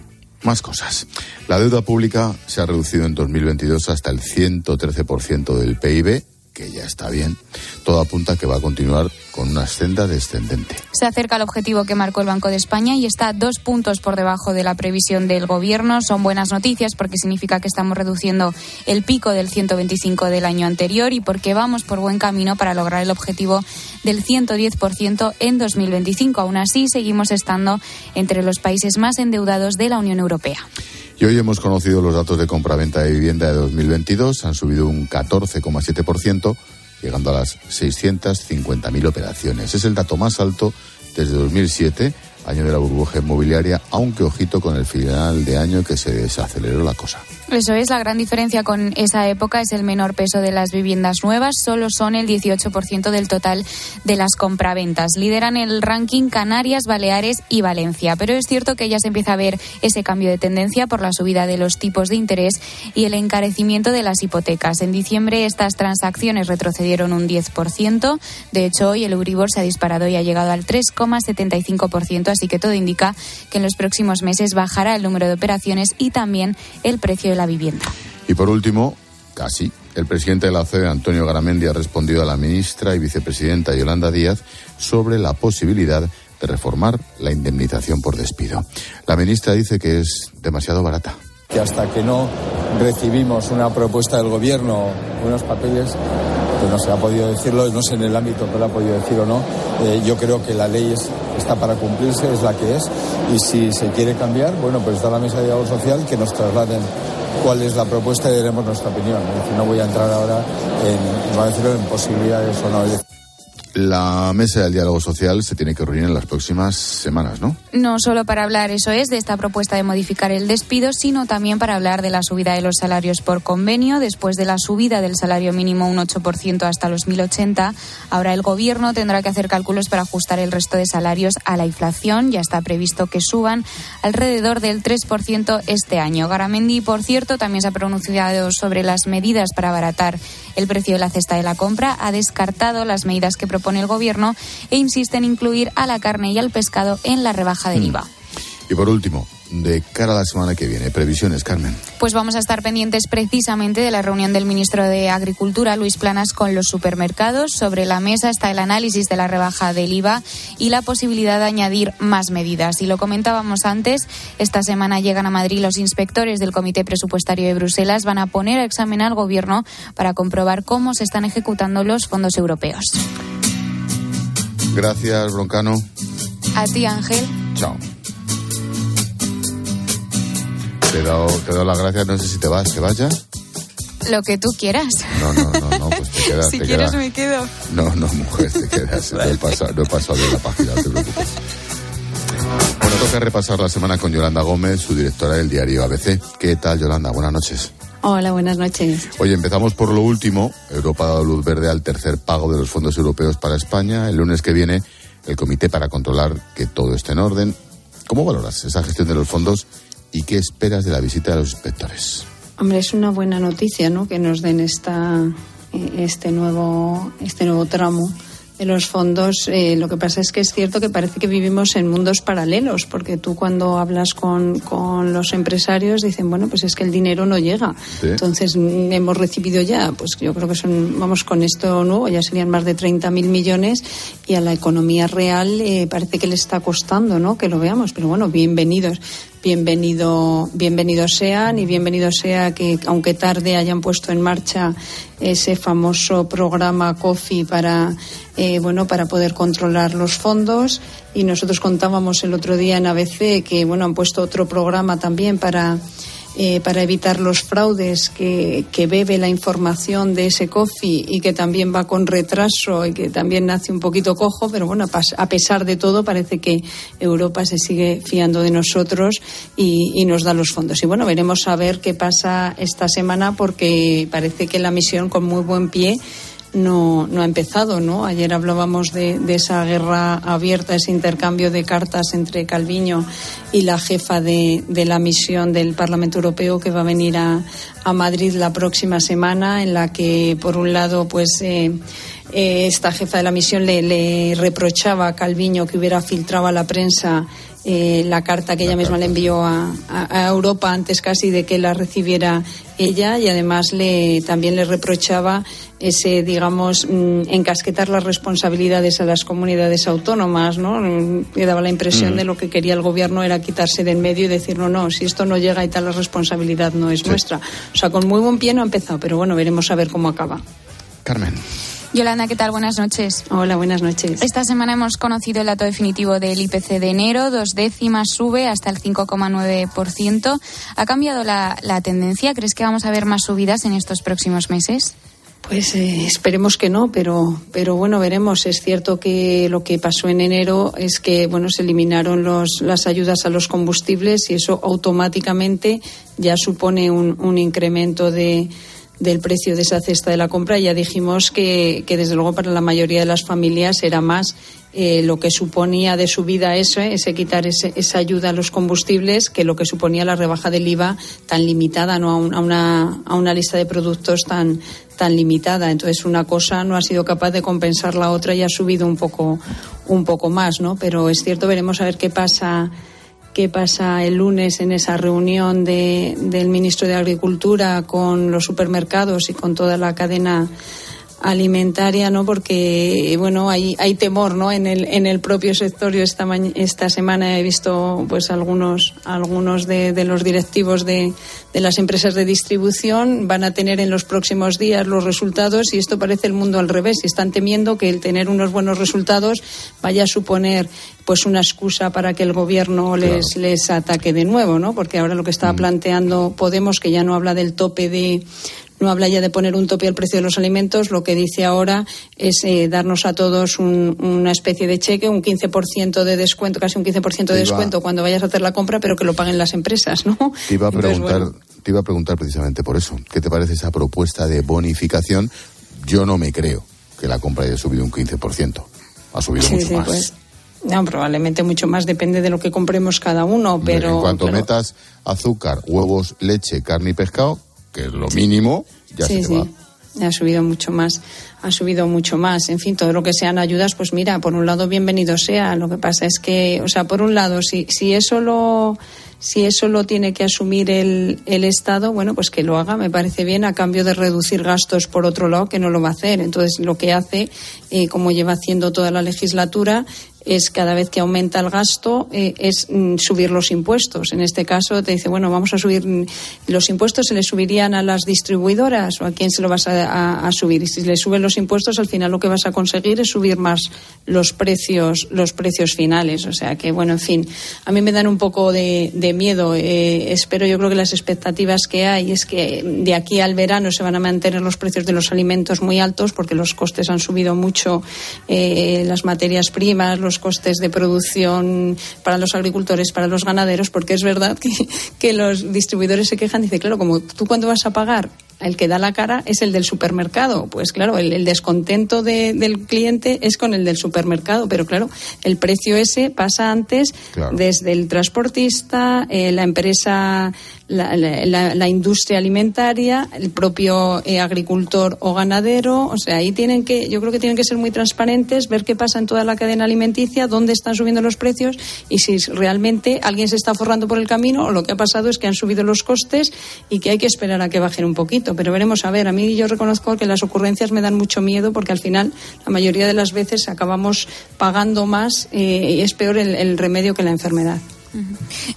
Más cosas. La deuda pública se ha reducido en 2022 hasta el 113% del PIB que ya está bien, todo apunta a que va a continuar con una senda descendente. Se acerca al objetivo que marcó el Banco de España y está dos puntos por debajo de la previsión del Gobierno. Son buenas noticias porque significa que estamos reduciendo el pico del 125 del año anterior y porque vamos por buen camino para lograr el objetivo del 110% en 2025. Aún así, seguimos estando entre los países más endeudados de la Unión Europea. Y hoy hemos conocido los datos de compraventa de vivienda de 2022. Han subido un 14,7%, llegando a las 650.000 operaciones. Es el dato más alto desde 2007 año de la burbuja inmobiliaria, aunque ojito con el final de año que se desaceleró la cosa. Eso es, la gran diferencia con esa época es el menor peso de las viviendas nuevas, solo son el 18% del total de las compraventas. Lideran el ranking Canarias, Baleares y Valencia, pero es cierto que ya se empieza a ver ese cambio de tendencia por la subida de los tipos de interés y el encarecimiento de las hipotecas. En diciembre estas transacciones retrocedieron un 10%, de hecho hoy el Euribor se ha disparado y ha llegado al 3,75%, así que todo indica que en los próximos meses bajará el número de operaciones y también el precio de la vivienda. Y por último, casi, el presidente de la OCDE, Antonio Garamendi, ha respondido a la ministra y vicepresidenta Yolanda Díaz sobre la posibilidad de reformar la indemnización por despido. La ministra dice que es demasiado barata que hasta que no recibimos una propuesta del gobierno, unos papeles, no se ha podido decirlo, no sé en el ámbito que lo ha podido decir o no, eh, yo creo que la ley está para cumplirse, es la que es, y si se quiere cambiar, bueno, pues está la mesa de diálogo social que nos trasladen cuál es la propuesta y daremos nuestra opinión. Es decir, no voy a entrar ahora en, en posibilidades o no. La mesa del diálogo social se tiene que reunir en las próximas semanas, ¿no? No solo para hablar, eso es, de esta propuesta de modificar el despido, sino también para hablar de la subida de los salarios por convenio. Después de la subida del salario mínimo un 8% hasta los 1.080, ahora el Gobierno tendrá que hacer cálculos para ajustar el resto de salarios a la inflación. Ya está previsto que suban alrededor del 3% este año. Garamendi, por cierto, también se ha pronunciado sobre las medidas para abaratar el precio de la cesta de la compra. Ha descartado las medidas que propone el Gobierno e insiste en incluir a la carne y al pescado en la rebaja del IVA. Y por último, de cara a la semana que viene, previsiones, Carmen. Pues vamos a estar pendientes precisamente de la reunión del ministro de Agricultura, Luis Planas, con los supermercados. Sobre la mesa está el análisis de la rebaja del IVA y la posibilidad de añadir más medidas. Y lo comentábamos antes, esta semana llegan a Madrid los inspectores del Comité Presupuestario de Bruselas. Van a poner a examinar al Gobierno para comprobar cómo se están ejecutando los fondos europeos. Gracias, Broncano. A ti, Ángel. Chao. Te he dado, te he dado las gracias, no sé si te vas, ¿te vas ya? Lo que tú quieras. No, no, no, no pues te quedas. si te quieres quedas. me quedo. No, no, mujer, te quedas. No he pasado, no he pasado de la página, no te preocupes. Bueno, toca repasar la semana con Yolanda Gómez, su directora del diario ABC. ¿Qué tal, Yolanda? Buenas noches. Hola, buenas noches. Oye, empezamos por lo último. Europa ha dado luz verde al tercer pago de los fondos europeos para España. El lunes que viene, el comité para controlar que todo esté en orden. ¿Cómo valoras esa gestión de los fondos y qué esperas de la visita de los inspectores? Hombre, es una buena noticia, ¿no? Que nos den esta, eh, este nuevo, este nuevo tramo los fondos. Eh, lo que pasa es que es cierto que parece que vivimos en mundos paralelos, porque tú cuando hablas con, con los empresarios dicen, bueno, pues es que el dinero no llega. Sí. Entonces, mm, hemos recibido ya, pues yo creo que son, vamos, con esto nuevo, ya serían más de 30.000 millones y a la economía real eh, parece que le está costando, ¿no? Que lo veamos, pero bueno, bienvenidos. Bienvenido, bienvenidos sean y bienvenido sea que, aunque tarde, hayan puesto en marcha ese famoso programa COFI para, eh, bueno, para poder controlar los fondos. Y nosotros contábamos el otro día en ABC que, bueno, han puesto otro programa también para eh, para evitar los fraudes que, que bebe la información de ese COFI y que también va con retraso y que también nace un poquito cojo, pero bueno, a pesar de todo parece que Europa se sigue fiando de nosotros y nos da los fondos. Y bueno, veremos a ver qué pasa esta semana porque parece que la misión con muy buen pie no, no ha empezado, ¿no? Ayer hablábamos de, de esa guerra abierta, ese intercambio de cartas entre Calviño y la jefa de, de la misión del Parlamento Europeo que va a venir a, a Madrid la próxima semana, en la que, por un lado, pues. eh, eh, esta jefa de la misión le, le reprochaba a Calviño que hubiera filtrado a la prensa eh, la carta que ella misma le envió a, a- a Europa antes casi de que la recibiera ella y además le también le reprochaba ese digamos mm, encasquetar las responsabilidades a las comunidades autónomas no Mm, le daba la impresión Mm. de lo que quería el gobierno era quitarse de en medio y decir no no si esto no llega y tal la responsabilidad no es nuestra o sea con muy buen pie no ha empezado pero bueno veremos a ver cómo acaba. Carmen. Yolanda, ¿qué tal? Buenas noches. Hola, buenas noches. Esta semana hemos conocido el dato definitivo del IPC de enero, dos décimas sube hasta el 5,9%. ¿Ha cambiado la, la tendencia? ¿Crees que vamos a ver más subidas en estos próximos meses? Pues eh, esperemos que no, pero, pero bueno, veremos. Es cierto que lo que pasó en enero es que bueno, se eliminaron los, las ayudas a los combustibles y eso automáticamente ya supone un, un incremento de, del precio de esa cesta de la compra. Ya dijimos que, que desde luego para la mayoría de las familias era más eh, lo que suponía de subida eso, eh, ese quitar ese- esa ayuda a los combustibles, que lo que suponía la rebaja del IVA tan limitada, no a, un- a una, a una lista de productos tan, tan limitada. Entonces una cosa no ha sido capaz de compensar la otra y ha subido un poco, un poco más, ¿no? Pero es cierto, veremos a ver qué pasa qué pasa el lunes en esa reunión de- del ministro de Agricultura con los supermercados y con toda la cadena alimentaria, ¿no? Porque, bueno, hay, hay temor, ¿no? En el, en el propio sector. Yo esta, esta semana he visto, pues, algunos, algunos de, de los directivos de, de las empresas de distribución van a tener en los próximos días los resultados y esto parece el mundo al revés. Y están temiendo que el tener unos buenos resultados vaya a suponer pues una excusa para que el gobierno les, les ataque de nuevo, ¿no? Porque ahora lo que estaba mm. planteando Podemos, que ya no habla del tope de no habla ya de poner un tope al precio de los alimentos, lo que dice ahora es eh, darnos a todos una especie de cheque, un 15% de descuento, casi un 15% de descuento cuando vayas a hacer la compra, pero que lo paguen las empresas, ¿no? Te iba a preguntar, te iba a preguntar precisamente por eso. ¿Qué te parece esa propuesta de bonificación? Yo no me creo que la compra haya subido un 15%. Ha subido mucho más. Pues, no, probablemente mucho más, depende de lo que compremos cada uno, pero... En cuanto metas azúcar, huevos, leche, carne y pescado, que es lo mínimo, ya se va. Ha subido mucho más, ha subido mucho más. En fin, todo lo que sean ayudas, pues mira, por un lado bienvenido sea. Lo que pasa es que, o sea, por un lado, si, si eso lo, si eso lo tiene que asumir el, el Estado, bueno, pues que lo haga, me parece bien, a cambio de reducir gastos por otro lado, que no lo va a hacer. Entonces, lo que hace, eh, como lleva haciendo toda la legislatura, es cada vez que aumenta el gasto eh, es mm, subir los impuestos. En este caso te dice, bueno, vamos a subir mm, los impuestos, se le subirían a las distribuidoras o a quién se lo vas a, subir. Y si le suben los impuestos, al final lo que vas a conseguir es subir más los precios, los precios finales. O sea que, bueno, en fin, a mí me dan un poco de, miedo. Eh, espero, yo creo que las expectativas que hay es que de aquí al verano se van a mantener los precios de los alimentos muy altos porque los costes han subido mucho, eh, las materias primas, los costes de producción para los agricultores, para los ganaderos, porque es verdad que, que los distribuidores se quejan, dice, claro, como tú cuando vas a pagar el que da la cara es el del supermercado. Pues claro, el, descontento del cliente es con el del supermercado, pero claro, el precio ese pasa antes desde el transportista, eh, la empresa, la, industria alimentaria, el propio eh, agricultor o ganadero. O sea, ahí tienen que, yo creo que tienen que ser muy transparentes, ver qué pasa en toda la cadena alimenticia, dónde están subiendo los precios y si realmente alguien se está forrando por el camino o lo que ha pasado es que han subido los costes y que hay que esperar a que bajen un poquito pero veremos a ver. A mí yo reconozco que las ocurrencias me dan mucho miedo porque al final la mayoría de las veces acabamos pagando más eh, y es peor el, remedio que la enfermedad.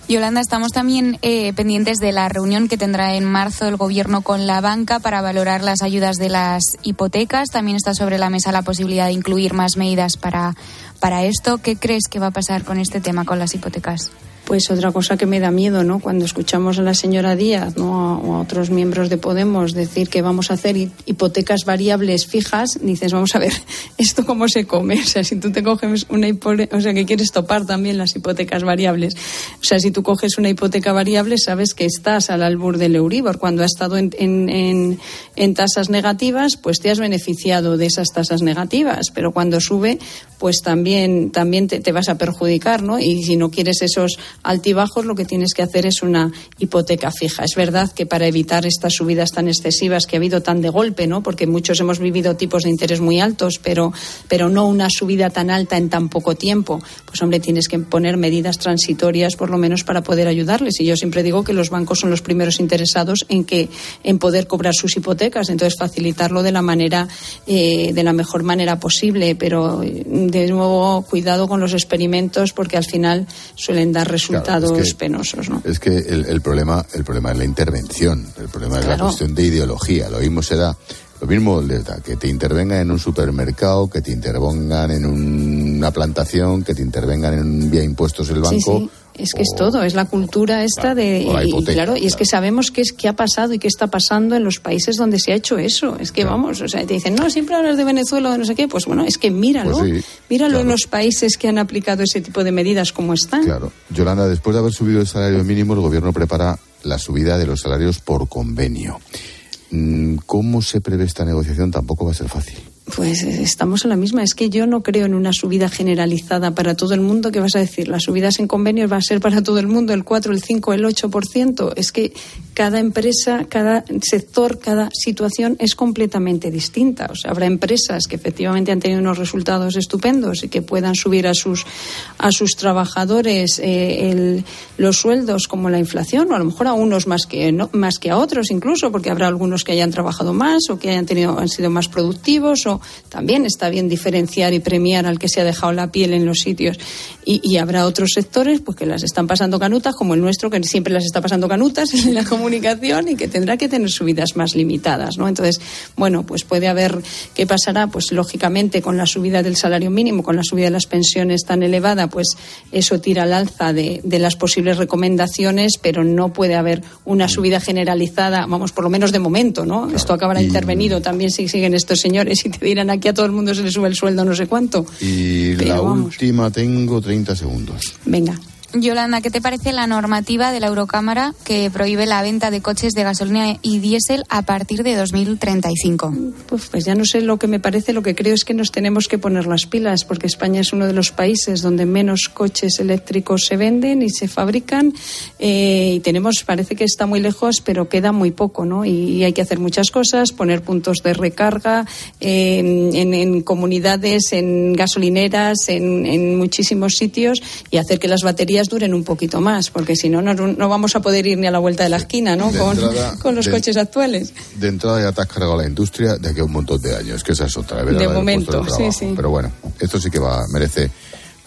Yolanda, estamos también eh, pendientes de la reunión que tendrá en marzo el Gobierno con la banca para valorar las ayudas de las hipotecas. También está sobre la mesa la posibilidad de incluir más medidas para, para esto. ¿Qué crees que va a pasar con este tema, con las hipotecas? Pues otra cosa que me da miedo, ¿no? Cuando escuchamos a la señora Díaz ¿no? o a otros miembros de Podemos decir que vamos a hacer hipotecas variables fijas, dices, vamos a ver, ¿esto cómo se come? O sea, si tú te coges una hipoteca, o sea, que quieres topar también las hipotecas variables. O sea, si tú coges una hipoteca variable, sabes que estás al albur del Euribor. Cuando ha estado en, en, en, tasas negativas, pues te has beneficiado de esas tasas negativas. Pero cuando sube, pues también, también te, te vas a perjudicar, ¿no? Y si no quieres esos altibajos, lo que tienes que hacer es una hipoteca fija. Es verdad que para evitar estas subidas tan excesivas que ha habido tan de golpe, ¿no? Porque muchos hemos vivido tipos de interés muy altos, pero, pero no una subida tan alta en tan poco tiempo. Pues hombre, tienes que poner medidas transitorias por lo menos para poder ayudarles. Y yo siempre digo que los bancos son los primeros interesados en que en poder cobrar sus hipotecas, entonces facilitarlo de la manera eh, de la mejor manera posible. Pero de nuevo cuidado con los experimentos porque al final suelen dar resultados resultados es que, penosos. ¿no? Es que el, problema, el problema es la intervención, el problema es la cuestión de ideología. Lo mismo será lo mismo les da que te intervengan en un supermercado, que te intervengan en una plantación, que te intervengan en vía impuestos el banco. Es que es todo, es la cultura esta de y, claro, y es que sabemos qué es qué ha pasado y qué está pasando en los países donde se ha hecho eso. Es que vamos, o sea, te dicen, "No, siempre hablas de Venezuela o de no sé qué." Pues bueno, es que míralo. Pues míralo en los países que han aplicado ese tipo de medidas como están. Claro. Yolanda, después de haber subido el salario mínimo, el gobierno prepara la subida de los salarios por convenio. Mm, ¿Cómo se prevé esta negociación? Tampoco va a ser fácil. Pues eh, estamos en la misma. Es que yo no creo en una subida generalizada para todo el mundo. ¿Qué vas a decir? Las subidas en convenios va a ser para todo el mundo el 4, el 5, el 8%. Es que cada empresa, cada sector, cada situación es completamente distinta. O sea, habrá empresas que efectivamente han tenido unos resultados estupendos y que puedan subir a sus, a sus trabajadores eh, el, los sueldos como la inflación, o a lo mejor a unos más que, no, más que a otros incluso, porque habrá algunos que hayan trabajado más o que hayan, tenido, han sido más productivos o también está bien diferenciar y premiar al que se ha dejado la piel en los sitios. Y, y, habrá otros sectores pues que las están pasando canutas, como el nuestro, que siempre las está pasando canutas en la comunicación y que tendrá que tener subidas más limitadas, ¿no? Entonces, bueno, pues puede haber qué pasará, pues lógicamente con la subida del salario mínimo, con la subida de las pensiones tan elevada, pues eso tira al alza de, de las posibles recomendaciones, pero no puede haber una subida generalizada, vamos, por lo menos de momento, ¿no? Claro. Esto acabará y... intervenido también si siguen estos señores y te dirán aquí a todo el mundo se le sube el sueldo no sé cuánto. Y Pero la vamos. última tengo 30 segundos. Venga. Yolanda, ¿qué te parece la normativa de la Eurocámara que prohíbe la venta de coches de gasolina y diésel a partir de 2035? Pues, pues, ya no sé lo que me parece, lo que creo es que nos tenemos que poner las pilas, porque España es uno de los países donde menos coches eléctricos se venden y se fabrican. Eh, y tenemos, parece que está muy lejos, pero queda muy poco, ¿no? Y, hay que hacer muchas cosas, poner puntos de recarga en, en, comunidades, en gasolineras, en muchísimos sitios y hacer que las baterías duren un poquito más, porque si no, no, no vamos a poder ir ni a la vuelta de la esquina, ¿no? Con, entrada, con, los de, coches actuales. De entrada ya te has cargado la industria de aquí a un montón de años, que esa es otra. De, de momento, sí, sí. Pero bueno, esto sí que va, merece,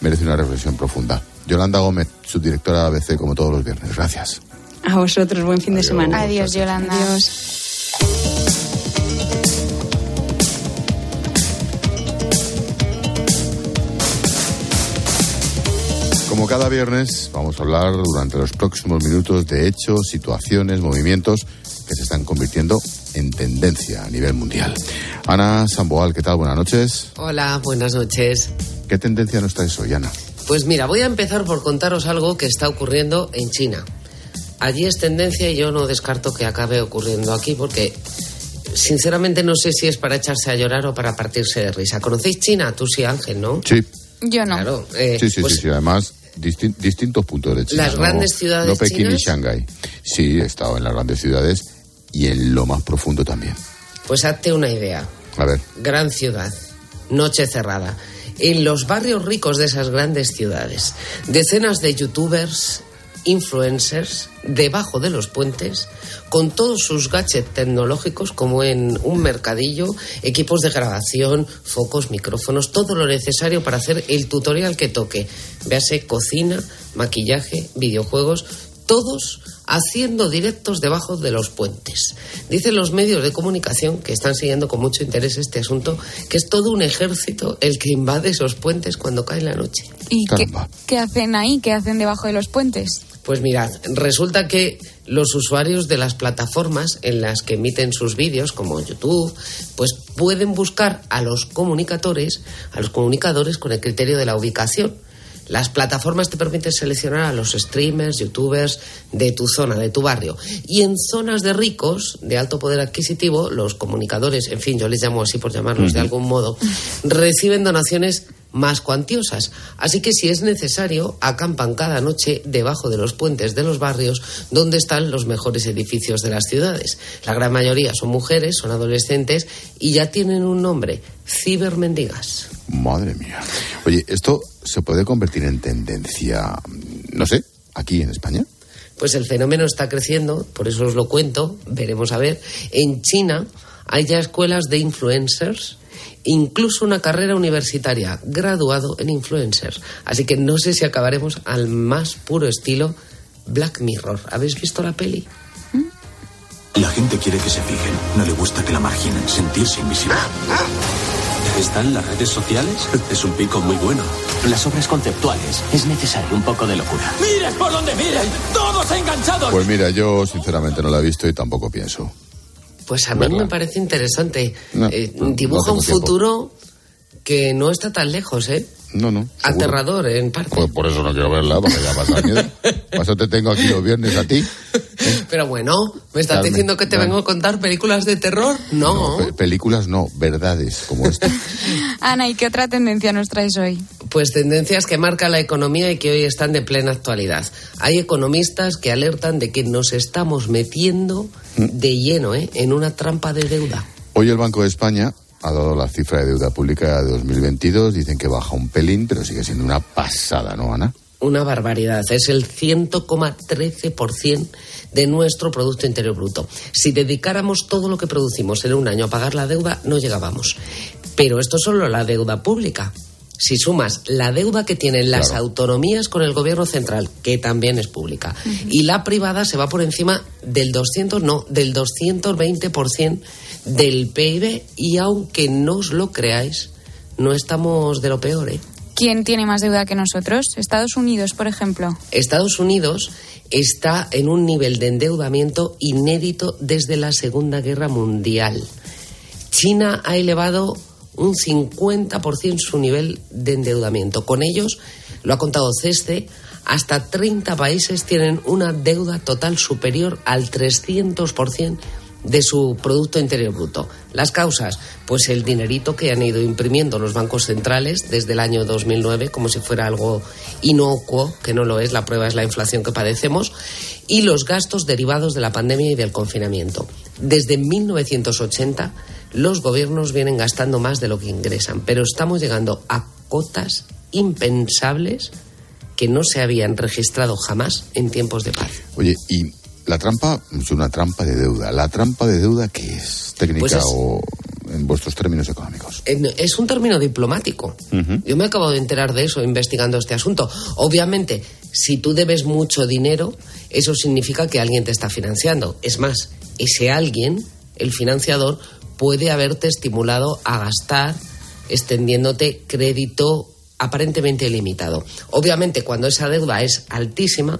merece una reflexión profunda. Yolanda Gómez, subdirectora de ABC, como todos los viernes. Gracias. A vosotros, buen fin Adiós. de semana. Adiós, Yolanda. Adiós. Cada viernes, vamos a hablar durante los próximos minutos de hechos, situaciones, movimientos que se están convirtiendo en tendencia a nivel mundial. Ana Samboal, ¿qué tal? Buenas noches. Hola, buenas noches. ¿Qué tendencia nos traes hoy, Ana? Pues mira, voy a empezar por contaros algo que está ocurriendo en China. Allí es tendencia y yo no descarto que acabe ocurriendo aquí porque sinceramente no sé si es para echarse a llorar o para partirse de risa. ¿Conocéis China? Tú sí, Ángel, ¿no? Sí. Yo no. Claro. Eh, sí, sí, pues, sí, sí, además distin distintos puntos de China. Las ¿no? grandes ciudades No Pekín chinas. y Shanghái. Sí, he estado en las grandes ciudades y en lo más profundo también. Pues hazte una idea. A ver. Gran ciudad, noche cerrada. En los barrios ricos de esas grandes ciudades, decenas de youtubers, influencers, debajo de los puentes, con todos sus gadgets tecnológicos, como en un mercadillo, equipos de grabación, focos, micrófonos, todo lo necesario para hacer el tutorial que toque. Véase cocina, maquillaje, videojuegos, todos haciendo directos debajo de los puentes. Dicen los medios de comunicación que están siguiendo con mucho interés este asunto, que es todo un ejército el que invade esos puentes cuando cae la noche. ¿Y qué, qué, hacen ahí? ¿Qué hacen debajo de los puentes? Pues mirad, resulta que los usuarios de las plataformas en las que emiten sus vídeos, como YouTube, pues pueden buscar a los comunicadores, a los comunicadores con el criterio de la ubicación. Las plataformas te permiten seleccionar a los streamers, youtubers de tu zona, de tu barrio. Y en zonas de ricos, de alto poder adquisitivo, los comunicadores, en fin, yo les llamo así por llamarlos uh -huh. de algún modo, reciben donaciones más cuantiosas. Así que si es necesario, acampan cada noche debajo de los puentes de los barrios donde están los mejores edificios de las ciudades. La gran mayoría son mujeres, son adolescentes y ya tienen un nombre, cibermendigas. Madre mía. Oye, ¿esto se puede convertir en tendencia, no sé, aquí en España? Pues el fenómeno está creciendo, por eso os lo cuento, veremos a ver. En China hay ya escuelas de influencers incluso una carrera universitaria, graduado en influencers. Así que no sé si acabaremos al más puro estilo Black Mirror. ¿Habéis visto la peli? La gente quiere que se fijen, no le gusta que la marginen, sentirse invisible. ¿Están las redes sociales? Es un pico muy bueno. Las obras conceptuales es necesario un poco de locura. ¡Miren por donde miren! ¡Todos enganchados! Pues mira, yo sinceramente no la he visto y tampoco pienso. Pues a mí Verla. me parece interesante. No, eh, dibuja no un futuro tiempo. que no está tan lejos, ¿eh? No, no. Aterrador, en parte. Pues por eso no quiero verla, porque ya pasa miedo. Por eso te tengo aquí los viernes a ti, Pero bueno, ¿me estás Carmen, diciendo que te Carmen. vengo a contar películas de terror? No. Pe- películas no, verdades como esta. Ana, ¿y qué otra tendencia nos traes hoy? Pues tendencias que marca la economía y que hoy están de plena actualidad. Hay economistas que alertan de que nos estamos metiendo de lleno ¿eh? en una trampa de deuda. Hoy el Banco de España ha dado la cifra de deuda pública de 2022. Dicen que baja un pelín, pero sigue siendo una pasada, ¿no, Ana? Una barbaridad. Es el 100,13% de nuestro Producto Interior Bruto. Si dedicáramos todo lo que producimos en un año a pagar la deuda, no llegábamos. Pero esto es solo la deuda pública. Si sumas la deuda que tienen las autonomías con el gobierno central, que también es pública, y la privada se va por encima del 200, no, del 220% del PIB y aunque no os lo creáis, no estamos de lo peor, ¿eh? ¿Quién tiene más deuda que nosotros? Estados Unidos, por ejemplo. Estados Unidos está en un nivel de endeudamiento inédito desde la Segunda Guerra Mundial. China ha elevado un 50% su nivel de endeudamiento. Con ellos, lo ha contado CESTE, hasta 30 países tienen una deuda total superior al 300% de su Producto Interior Bruto. Las causas, pues el dinerito que han ido imprimiendo los bancos centrales desde el año 2009, como si fuera algo inocuo, que no lo es, la prueba es la inflación que padecemos, y los gastos derivados de la pandemia y del confinamiento. Desde 1980, los gobiernos vienen gastando más de lo que ingresan, pero estamos llegando a cotas impensables que no se habían registrado jamás en tiempos de paz. Oye, y la trampa es una trampa de deuda. ¿La trampa de deuda qué es? ¿Técnica Pues es- o en vuestros términos económicos? En- Es un término diplomático. Yo me acabo de enterar de eso investigando este asunto. Obviamente, si tú debes mucho dinero, eso significa que alguien te está financiando. Es más, ese alguien, el financiador, puede haberte estimulado a gastar extendiéndote crédito aparentemente ilimitado. Obviamente, cuando esa deuda es altísima,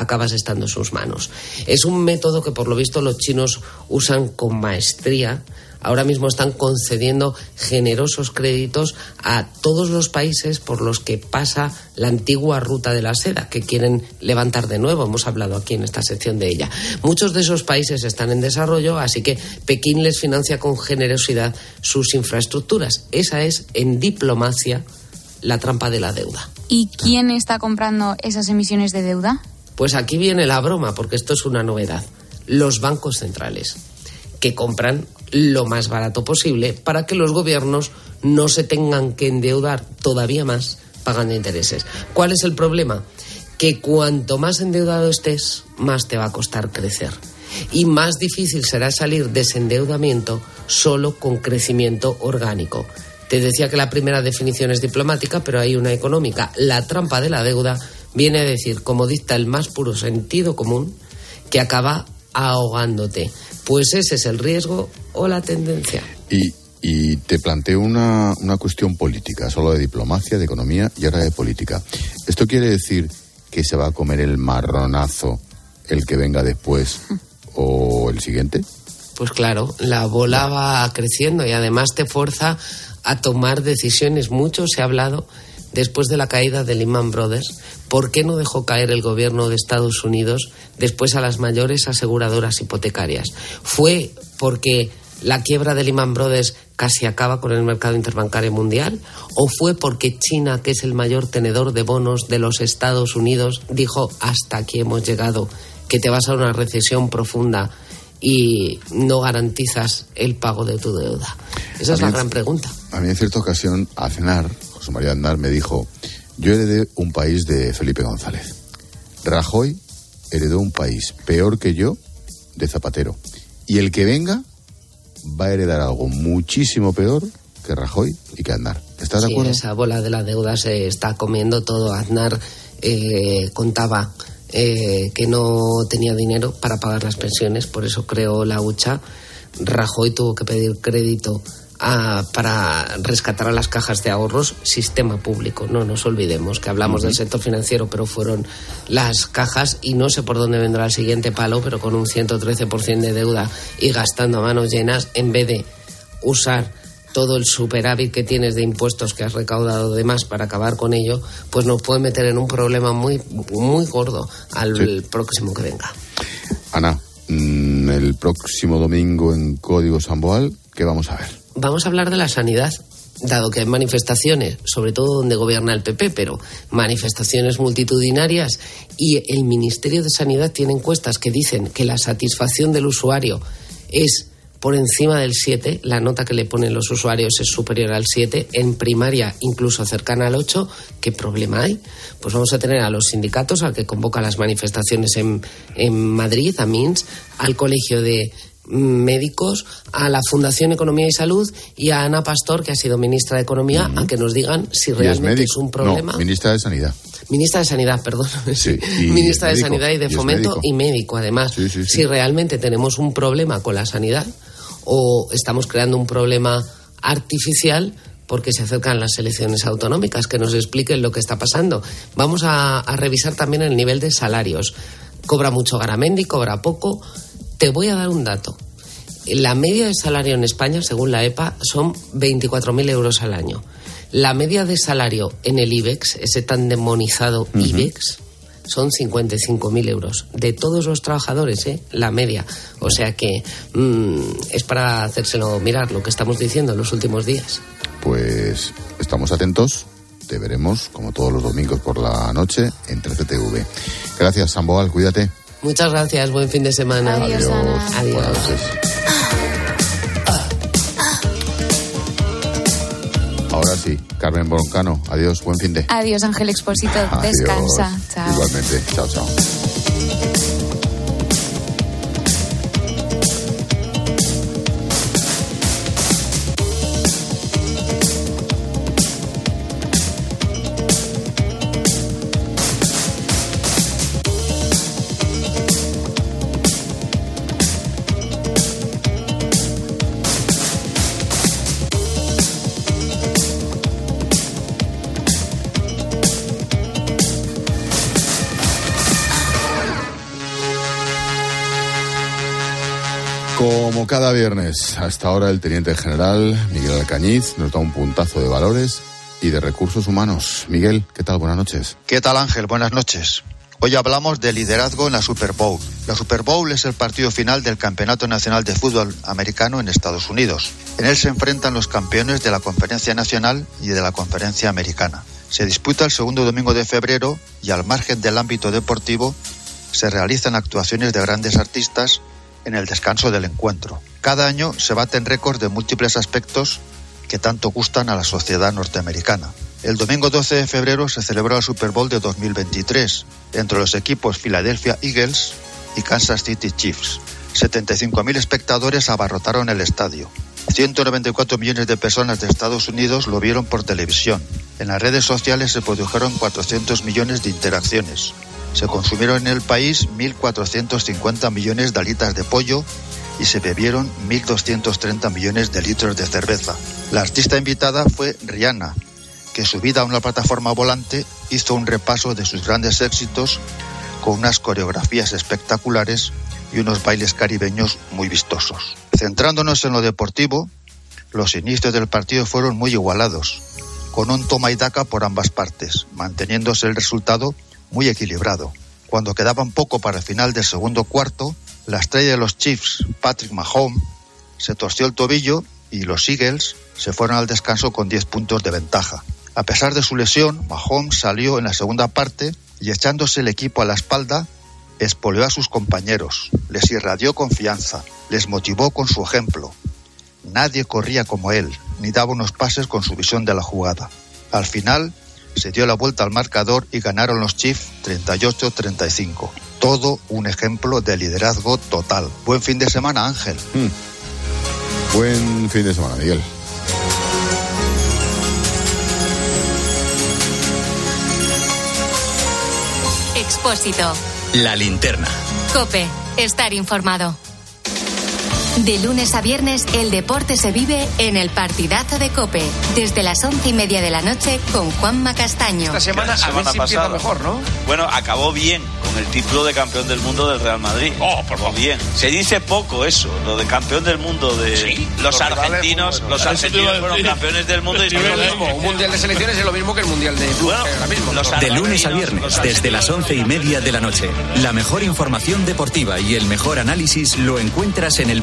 acabas estando en sus manos. Es un método que por lo visto los chinos usan con maestría. Ahora mismo están concediendo generosos créditos a todos los países por los que pasa la antigua ruta de la seda, que quieren levantar de nuevo. Hemos hablado aquí en esta sección de ella. Muchos de esos países están en desarrollo, así que Pekín les financia con generosidad sus infraestructuras. Esa es, en diplomacia, la trampa de la deuda. ¿Y quién está comprando esas emisiones de deuda? Pues aquí viene la broma, porque esto es una novedad. Los bancos centrales, que compran lo más barato posible para que los gobiernos no se tengan que endeudar todavía más pagando intereses. ¿Cuál es el problema? Que cuanto más endeudado estés, más te va a costar crecer. Y más difícil será salir de ese endeudamiento solo con crecimiento orgánico. Te decía que la primera definición es diplomática, pero hay una económica. La trampa de la deuda viene a decir, como dicta el más puro sentido común, que acaba ahogándote. Pues ese es el riesgo o la tendencia. Y, y te planteo una, una cuestión política, solo de diplomacia, de economía y ahora de política. ¿Esto quiere decir que se va a comer el marronazo el que venga después o el siguiente? Pues claro, la bola va creciendo y además te fuerza a tomar decisiones. Mucho se ha hablado después de la caída de Lehman Brothers. ¿Por qué no dejó caer el gobierno de Estados Unidos después a las mayores aseguradoras hipotecarias? ¿Fue porque la quiebra de Lehman Brothers casi acaba con el mercado interbancario mundial? ¿O fue porque China, que es el mayor tenedor de bonos de los Estados Unidos, dijo hasta aquí hemos llegado, que te vas a una recesión profunda y no garantizas el pago de tu deuda? Esa es A la gran pregunta. A mí en cierta ocasión, Aznar, José María Aznar, me dijo, yo heredé un país de Felipe González. Rajoy heredó un país peor que yo de Zapatero. Y el que venga va a heredar algo muchísimo peor que Rajoy y que Aznar. ¿Estás de Sí, acuerdo? esa bola de la deuda se está comiendo todo. Aznar eh, contaba eh, que no tenía dinero para pagar las pensiones, por eso creó la hucha. Rajoy tuvo que pedir crédito a- para rescatar a las cajas de ahorros, sistema público. No nos olvidemos que hablamos del sector financiero, pero fueron las cajas y no sé por dónde vendrá el siguiente palo, pero con un 113% de deuda y gastando a manos llenas, en vez de usar todo el superávit que tienes de impuestos que has recaudado de más para acabar con ello, pues nos puede meter en un problema muy, muy gordo al Sí. próximo que venga. Ana, mm, el próximo domingo en Código Samboal, ¿qué vamos a ver? Vamos a hablar de la sanidad dado que hay manifestaciones, sobre todo donde gobierna el PP, pero manifestaciones multitudinarias y el Ministerio de Sanidad tiene encuestas que dicen que la satisfacción del usuario es por encima del 7, la nota que le ponen los usuarios es superior al 7, en primaria incluso cercana al 8, ¿qué problema hay? Pues vamos a tener a los sindicatos, al que convoca las manifestaciones en, en Madrid, a MINS, al Colegio de médicos, a la Fundación Economía y Salud y a Ana Pastor, que ha sido ministra de Economía, a que nos digan si realmente es, un problema. No, ministra de Sanidad. Ministra de Sanidad, perdón. Sí, ministra de Sanidad y de Fomento y médico, además. si realmente tenemos un problema con la sanidad o estamos creando un problema artificial porque se acercan las elecciones autonómicas, que nos expliquen lo que está pasando. Vamos a, a revisar también el nivel de salarios. Cobra mucho Garamendi, cobra poco. Te voy a dar un dato. La media de salario en España, según la EPA, son 24.000 euros al año. La media de salario en el IBEX, ese tan demonizado IBEX, son 55.000 euros. De todos los trabajadores, ¿eh? la media. O sea que mm, es para hacérselo mirar lo que estamos diciendo en los últimos días. Pues estamos atentos. Te veremos, como todos los domingos por la noche, en 13TV. Gracias, Samboal. Cuídate. Muchas gracias. Buen fin de semana. Adiós, Ana. Adiós. Ahora sí, Carmen Broncano. Adiós, buen fin de. Adiós, Ángel Expósito. Adiós. Descansa. Chao. Igualmente. Chao, chao. Cada viernes, hasta ahora el teniente general Miguel Alcañiz nos da un puntazo de valores y de recursos humanos. Miguel, ¿qué tal? Buenas noches. ¿Qué tal Ángel? Buenas noches. Hoy hablamos de liderazgo en la Super Bowl. La Super Bowl es el partido final del Campeonato Nacional de Fútbol Americano en Estados Unidos. En él se enfrentan los campeones de la Conferencia Nacional y de la Conferencia Americana. Se disputa el segundo domingo de febrero y al margen del ámbito deportivo se realizan actuaciones de grandes artistas en el descanso del encuentro. Cada año se baten récords de múltiples aspectos que tanto gustan a la sociedad norteamericana. El domingo 12 de febrero se celebró el Super Bowl de 2023 entre los equipos Philadelphia Eagles y Kansas City Chiefs. 75.000 espectadores abarrotaron el estadio. 194 millones de personas de Estados Unidos lo vieron por televisión. En las redes sociales se produjeron 400 millones de interacciones. Se consumieron en el país 1.450 millones de alitas de pollo y se bebieron 1.230 millones de litros de cerveza. La artista invitada fue Rihanna, que subida a una plataforma volante hizo un repaso de sus grandes éxitos con unas coreografías espectaculares y unos bailes caribeños muy vistosos. Centrándonos en lo deportivo, los inicios del partido fueron muy igualados, con un toma y daca por ambas partes, manteniéndose el resultado muy equilibrado. Cuando quedaban poco para el final del segundo cuarto, la estrella de los Chiefs, Patrick Mahomes, se torció el tobillo y los Eagles se fueron al descanso con 10 puntos de ventaja. A pesar de su lesión, Mahomes salió en la segunda parte y echándose el equipo a la espalda, espoleó a sus compañeros, les irradió confianza, les motivó con su ejemplo. Nadie corría como él, ni daba unos pases con su visión de la jugada. Al final, se dio la vuelta al marcador y ganaron los Chiefs 38-35. Todo un ejemplo de liderazgo total. Buen fin de semana, Ángel. Buen fin de semana, Miguel. Expósito. La linterna. Cope. Estar informado. De lunes a viernes, el deporte se vive en el partidazo de Cope. Desde las once y media de la noche con Juanma Castaño. Esta semana, La a ver mejor, ¿no? Bueno, acabó bien con el título de campeón del mundo del Real Madrid. Oh, por lo bien. Se dice poco eso, lo de campeón del mundo de los argentinos. Los argentinos fueron campeones del mundo y Es lo mismo, un mundial de selecciones es lo mismo que el mundial de clubes ahora mismo. De lunes a viernes, desde las once y media de la noche. La mejor información deportiva y el mejor análisis lo encuentras en el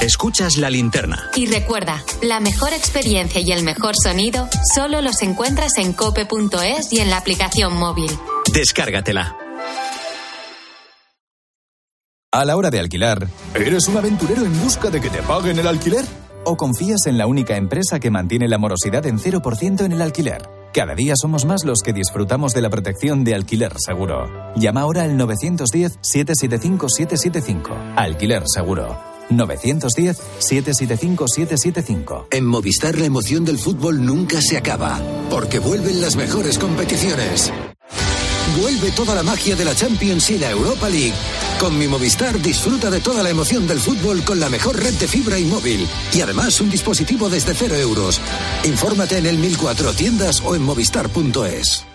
Escuchas la linterna. Y recuerda, la mejor experiencia y el mejor sonido solo los encuentras en cope.es y en la aplicación móvil. Descárgatela. A la hora de alquilar, ¿eres un aventurero en busca de que te paguen el alquiler? ¿O confías en la única empresa que mantiene la morosidad en 0% en el alquiler? Cada día somos más los que disfrutamos de la protección de alquiler seguro. Llama ahora al 910-775-775. Alquiler seguro. 910-775-775. En Movistar la emoción del fútbol nunca se acaba, porque vuelven las mejores competiciones. Vuelve toda la magia de la Champions y la Europa League. Con mi Movistar disfruta de toda la emoción del fútbol con la mejor red de fibra y móvil. Y además un dispositivo desde cero euros. Infórmate en el 1004 tiendas o en movistar.es.